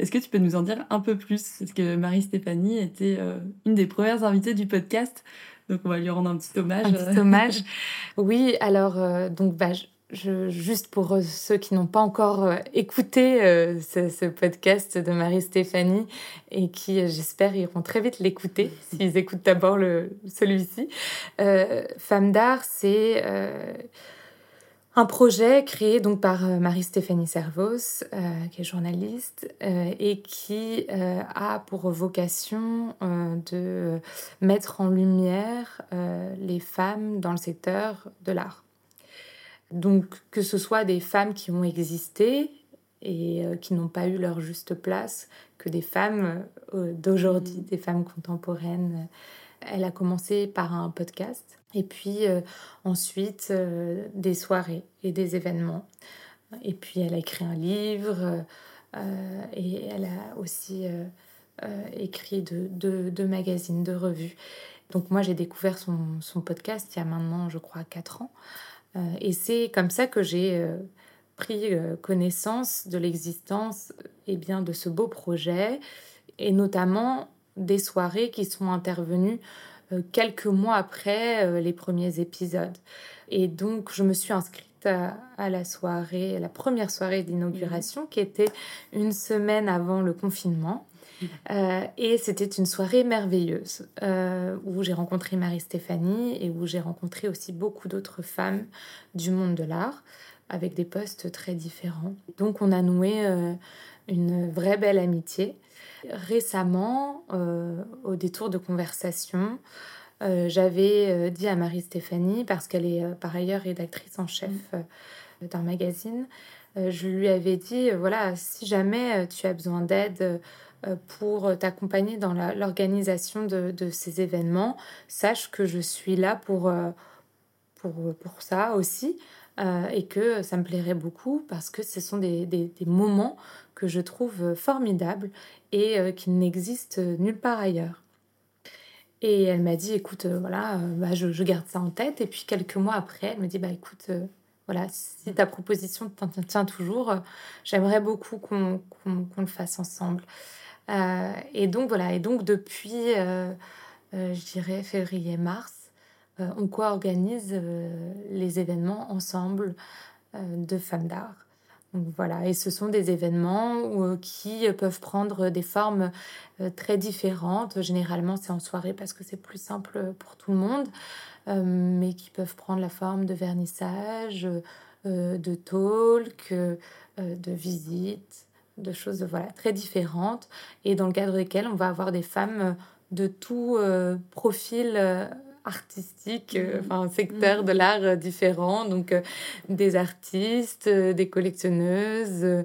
Est-ce que tu peux nous en dire un peu plus? Parce que Marie-Stéphanie était euh, une des premières invitées du podcast, donc on va lui rendre un petit hommage. Un petit hommage. (laughs) oui, alors donc bah, juste pour euh, ceux qui n'ont pas encore euh, écouté euh, ce, podcast de Marie-Stéphanie et qui, j'espère, iront très vite l'écouter, s'ils écoutent d'abord celui-ci. Femme d'art, c'est un projet créé donc par Marie-Stéphanie Servos, qui est journaliste, et qui a pour vocation de mettre en lumière les femmes dans le secteur de l'art. Donc que ce soit des femmes qui ont existé et euh, qui n'ont pas eu leur juste place, que des femmes euh, d'aujourd'hui, des femmes contemporaines. Elle a commencé par un podcast et puis euh, ensuite des soirées et des événements. Et puis elle a écrit un livre et elle a aussi écrit deux de, magazines, de revues. Donc moi j'ai découvert son, son, podcast il y a maintenant je crois quatre ans. Euh, et c'est comme ça que j'ai euh, pris euh, connaissance de l'existence et bien, de ce beau projet, et notamment des soirées qui sont intervenues quelques mois après les premiers épisodes. Et donc, je me suis inscrite à, la soirée, la première soirée d'inauguration, mmh. qui était une semaine avant le confinement. Euh, et c'était une soirée merveilleuse euh, où j'ai rencontré Marie-Stéphanie et où j'ai rencontré aussi beaucoup d'autres femmes du monde de l'art avec des postes très différents. Donc on a noué euh, une vraie belle amitié. Récemment, au détour de conversation, j'avais dit à Marie-Stéphanie, parce qu'elle est par ailleurs rédactrice en chef d'un magazine, je lui avais dit, voilà, si jamais tu as besoin d'aide pour t'accompagner dans l'organisation de, ces événements. Sache que je suis là pour, euh, pour, pour ça aussi euh, et que ça me plairait beaucoup parce que ce sont des, des, moments que je trouve formidables et qui n'existent nulle part ailleurs. Et elle m'a dit, écoute, voilà, bah, je, je, garde ça en tête. Et puis quelques mois après, elle me dit, bah écoute, voilà, si ta proposition tient toujours, j'aimerais beaucoup qu'on le fasse ensemble. Euh, et donc voilà, et donc depuis, euh, euh, je dirais février-mars, on co-organise les événements ensemble de femmes d'art. Voilà, et ce sont des événements qui peuvent prendre des formes très différentes. Généralement, c'est en soirée parce que c'est plus simple pour tout le monde, mais qui peuvent prendre la forme de vernissage, de talk, de visite, de choses voilà, très différentes et dans le cadre desquelles on va avoir des femmes de tout euh, profil euh, artistique, euh, mmh. enfin secteur de l'art différent, donc des artistes, des collectionneuses,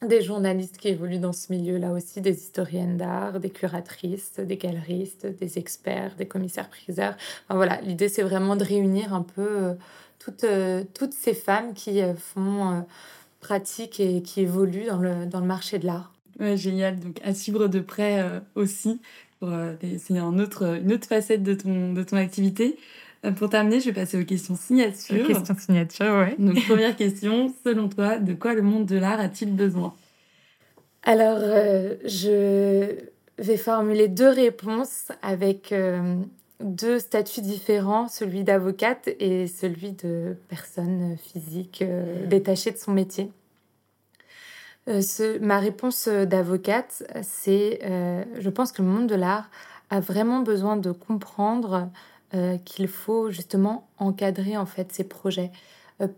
des journalistes qui évoluent dans ce milieu-là aussi, des historiennes d'art, des curatrices, des galeristes, des experts, des commissaires-priseurs. Enfin, voilà, l'idée c'est vraiment de réunir un peu toutes, toutes ces femmes qui font pratique et qui évolue dans le, dans le marché de l'art. Ouais, génial. Donc à suivre de près euh, aussi. Pour, euh, c'est un autre, une autre facette de ton, de ton activité. Euh, pour terminer, je vais passer aux questions signatures. questions signatures, ouais. Donc première question, selon toi, de quoi le monde de l'art a-t-il besoin? Alors, je vais formuler deux réponses avec deux statuts différents, celui d'avocate et celui de personne physique euh, détachée de son métier. Euh, ma réponse d'avocate, c'est euh, je pense que le monde de l'art a vraiment besoin de comprendre qu'il faut justement encadrer en fait ses projets.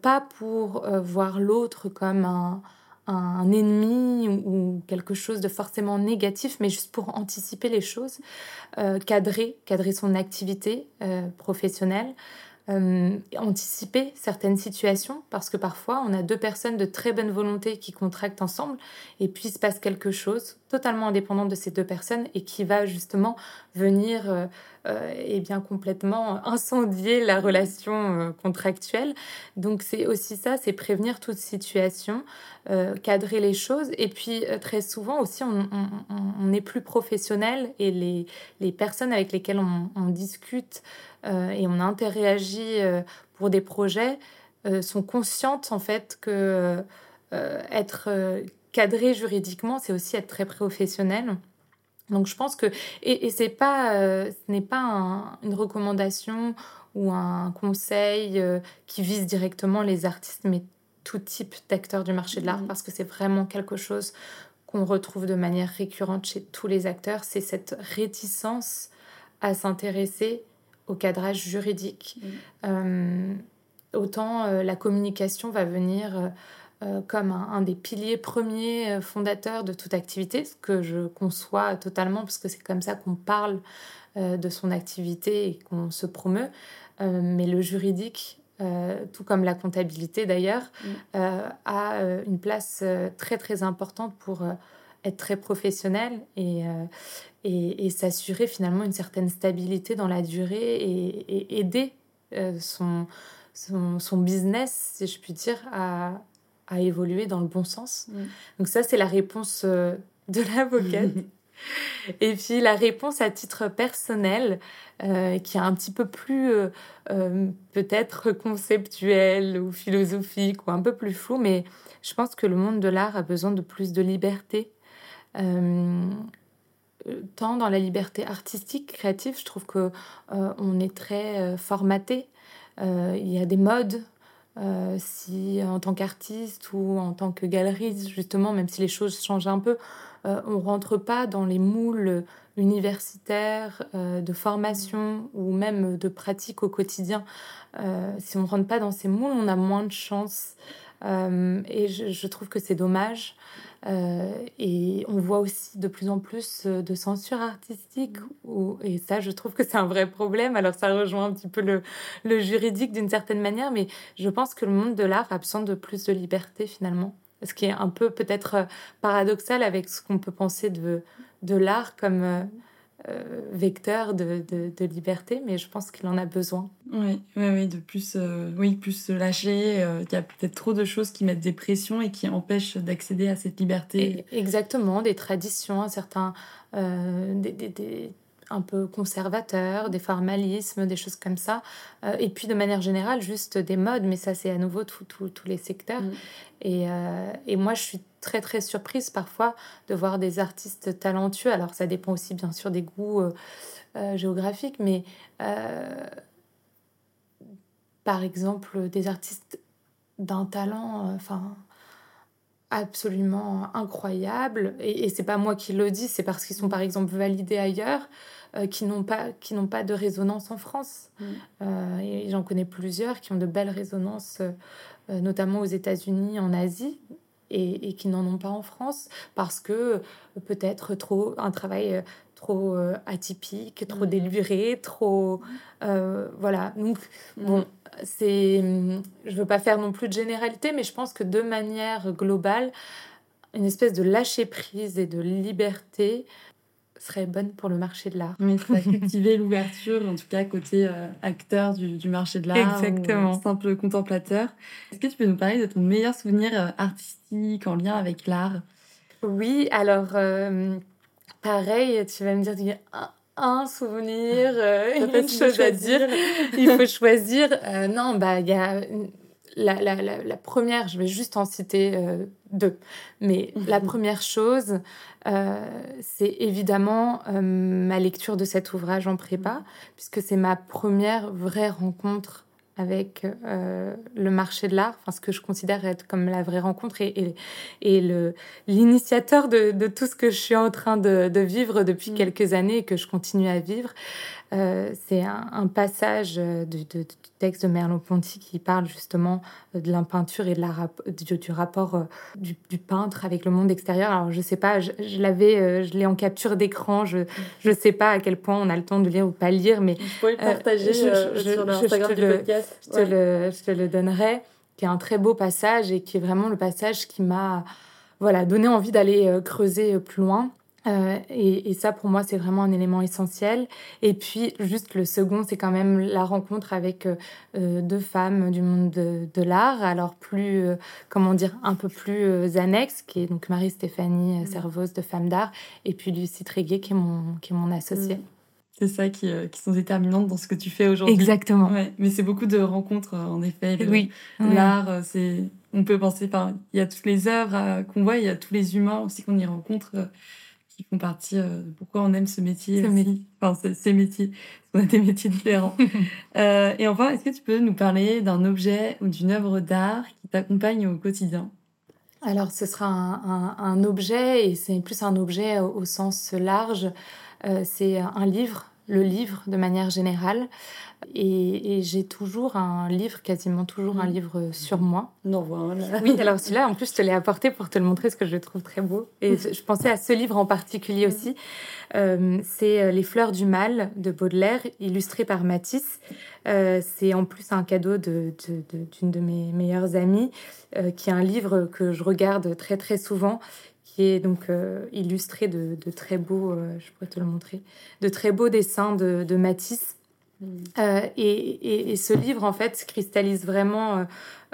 pas pour voir l'autre comme un, un ennemi ou, quelque chose de forcément négatif, mais juste pour anticiper les choses, euh, cadrer, cadrer son activité euh, professionnelle, euh, anticiper certaines situations parce que parfois on a deux personnes de très bonne volonté qui contractent ensemble et puis il se passe quelque chose totalement indépendant de ces deux personnes et qui va justement venir euh, euh, et bien complètement incendier la relation contractuelle. Donc c'est aussi ça, c'est prévenir toute situation, cadrer les choses et puis très souvent aussi on, est plus professionnel et les, les personnes avec lesquelles on, on discute euh, et on interagit euh, pour des projets euh, sont conscientes en fait que être cadré juridiquement, c'est aussi être très professionnel. Donc je pense que et, et c'est pas ce n'est pas une recommandation ou un conseil qui vise directement les artistes, mais tout type d'acteurs du marché de l'art, mmh. parce que c'est vraiment quelque chose qu'on retrouve de manière récurrente chez tous les acteurs, c'est cette réticence à s'intéresser au cadrage juridique. Mm. Euh, autant euh, la communication va venir euh, comme un, des piliers premiers fondateurs de toute activité, ce que je conçois totalement, parce que c'est comme ça qu'on parle de son activité et qu'on se promeut. mais le juridique, tout comme la comptabilité d'ailleurs, mm. a une place très très importante pour être très professionnel et, et, s'assurer finalement une certaine stabilité dans la durée et, aider euh, son, son, business, si je puis dire, à, à évoluer dans le bon sens. Mm. Donc ça, c'est la réponse euh, de l'avocate. (laughs) Et puis la réponse à titre personnel, euh, qui est un petit peu plus peut-être conceptuelle ou philosophique ou un peu plus flou, mais je pense que le monde de l'art a besoin de plus de liberté. Euh, tant dans la liberté artistique, créative, je trouve que euh, on est très euh, formaté. il y a des modes. Si en tant qu'artiste ou en tant que galeriste, justement, même si les choses changent un peu, on rentre pas dans les moules universitaires de formation ou même de pratique au quotidien. si on rentre pas dans ces moules, on a moins de chance. Et je, trouve que c'est dommage. Euh, et on voit aussi de plus en plus euh, de censure artistique. et ça, je trouve que c'est un vrai problème. Alors ça rejoint un petit peu le, le juridique d'une certaine manière, mais je pense que le monde de l'art a besoin de plus de liberté finalement. Ce qui est un peu peut-être euh, paradoxal avec ce qu'on peut penser de, de l'art comme euh, vecteur de, de, liberté, mais je pense qu'il en a besoin. Oui, oui, oui de plus, euh, oui, plus se lâcher. Euh, il y a peut-être trop de choses qui mettent des pressions et qui empêchent d'accéder à cette liberté. exactement, des traditions, certains, des, des, un peu conservateurs, des formalismes, des choses comme ça. Euh, et puis de manière générale, juste des modes, mais ça c'est à nouveau tous les secteurs. Mm. Et, euh, et, moi je suis très très surprise parfois de voir des artistes talentueux. Alors ça dépend aussi bien sûr des goûts euh, géographiques, mais par exemple des artistes d'un talent, enfin absolument incroyable et, et c'est pas moi qui le dis c'est parce qu'ils sont par exemple validés ailleurs euh, qui n'ont pas, qui n'ont pas de résonance en France. Mm. Euh, et j'en connais plusieurs qui ont de belles résonances, euh, notamment aux États-Unis, en Asie, et, et qui n'en ont pas en France parce que peut-être trop un travail trop atypique, trop mm. déluré, trop voilà. Donc mm. bon, c'est je veux pas faire non plus de généralité, mais je pense que de manière globale, une espèce de lâcher prise et de liberté serait bonne pour le marché de l'art. Oui, ça cultiver l'ouverture, en tout cas côté euh, acteur du, du, marché de l'art. Exactement. Ou, simple contemplateur. Est-ce que tu peux nous parler de ton meilleur souvenir euh, artistique en lien avec l'art? Oui, alors euh, pareil, tu vas me dire, il un, un souvenir, (laughs) une chose à dire. il faut choisir. non, bah il y a la, la, la, première, je vais juste en citer deux. Mais la première chose, euh, c'est évidemment euh, ma lecture de cet ouvrage en prépa, puisque c'est ma première vraie rencontre avec euh, le marché de l'art, enfin, ce que je considère être comme la vraie rencontre et, et, l'initiateur de, de, tout ce que je suis en train de, de vivre depuis mm. quelques années et que je continue à vivre. Euh, c'est un, passage du texte de Merleau-Ponty qui parle justement de la peinture et de la, du, rapport du, peintre avec le monde extérieur. Alors je sais pas, je, l'avais, je l'ai en capture d'écran. Je je sais pas à quel point on a le temps de lire ou pas lire, mais je pourrais le partager sur l'Instagram du podcast. Je te, le, je te le donnerai qui est un très beau passage et qui est vraiment le passage qui m'a voilà, donné envie d'aller euh, creuser euh, plus loin. Euh, et, ça, pour moi, c'est vraiment un élément essentiel. Et puis, juste le second, c'est quand même la rencontre avec deux femmes du monde de, l'art, alors plus, comment dire, un peu plus annexe, qui est donc Marie-Stéphanie Servoz de Femmes d'Art, et puis Lucie Tréguet, qui est mon, qui est mon associée. Mm. C'est ça qui, qui, sont déterminantes dans ce que tu fais aujourd'hui. Exactement. mais c'est beaucoup de rencontres, en effet. oui. L'art, c'est on peut penser, par, il y a toutes les œuvres euh, qu'on voit, il y a tous les humains aussi qu'on y rencontre euh, qui font partie euh, de pourquoi on aime ce métier. Enfin, ces métiers, on a des métiers différents. (laughs) et enfin, est-ce que tu peux nous parler d'un objet ou d'une œuvre d'art qui t'accompagne au quotidien? Alors, ce sera un, objet, et c'est plus un objet au, sens large. c'est un livre, le livre de manière générale. Et, j'ai toujours un livre, quasiment toujours un mm. livre sur moi. Non, voilà. (laughs) Oui, alors celui-là, en plus, je te l'ai apporté pour te le montrer, parce que je le trouve très beau. Et je pensais à ce livre en particulier mm. aussi. Euh, c'est euh, Les fleurs du mal de Baudelaire, illustré par Matisse. Euh, c'est en plus un cadeau d'une de, de, mes meilleures amies, qui est un livre que je regarde très très souvent qui est donc illustré de, très beaux, je pourrais te le montrer, de très beaux dessins de, de Matisse euh, et, ce livre, en fait, cristallise vraiment euh,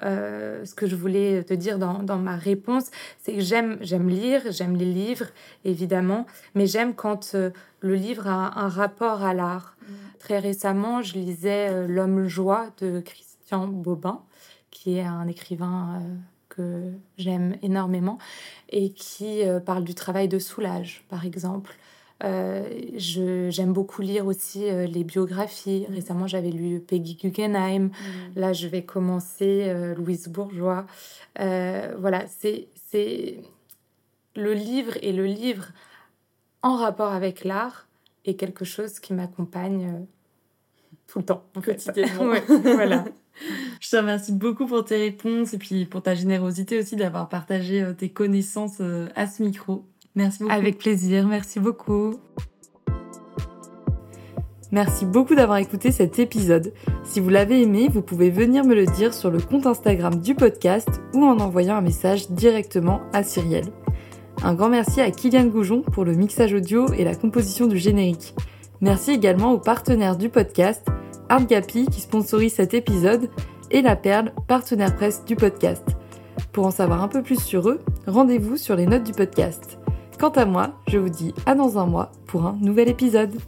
euh, ce que je voulais te dire dans, dans ma réponse. C'est que j'aime, j'aime lire, j'aime les livres, évidemment, mais j'aime quand le livre a un rapport à l'art. Mm. Très récemment, je lisais L'homme joie de Christian Bobin, qui est un écrivain que j'aime énormément et qui parle du travail de soulage, par exemple. Euh, j'aime beaucoup lire aussi euh, les biographies. Mm. Récemment, j'avais lu Peggy Guggenheim. Mm. Là, je vais commencer euh, Louise Bourgeois. voilà, c'est le livre et le livre en rapport avec l'art est quelque chose qui m'accompagne tout le temps. Quotidiennement. (laughs) voilà. (laughs) Je te remercie beaucoup pour tes réponses et puis pour ta générosité aussi d'avoir partagé tes connaissances à ce micro. Merci beaucoup. Avec plaisir, merci beaucoup. Merci beaucoup d'avoir écouté cet épisode. Si vous l'avez aimé, vous pouvez venir me le dire sur le compte Instagram du podcast ou en envoyant un message directement à Cyrielle. Un grand merci à Kylian Goujon pour le mixage audio et la composition du générique. Merci également aux partenaires du podcast, Artgapi qui sponsorise cet épisode et La Perle, partenaire presse du podcast. Pour en savoir un peu plus sur eux, rendez-vous sur les notes du podcast. Quant à moi, je vous dis à dans un mois pour un nouvel épisode.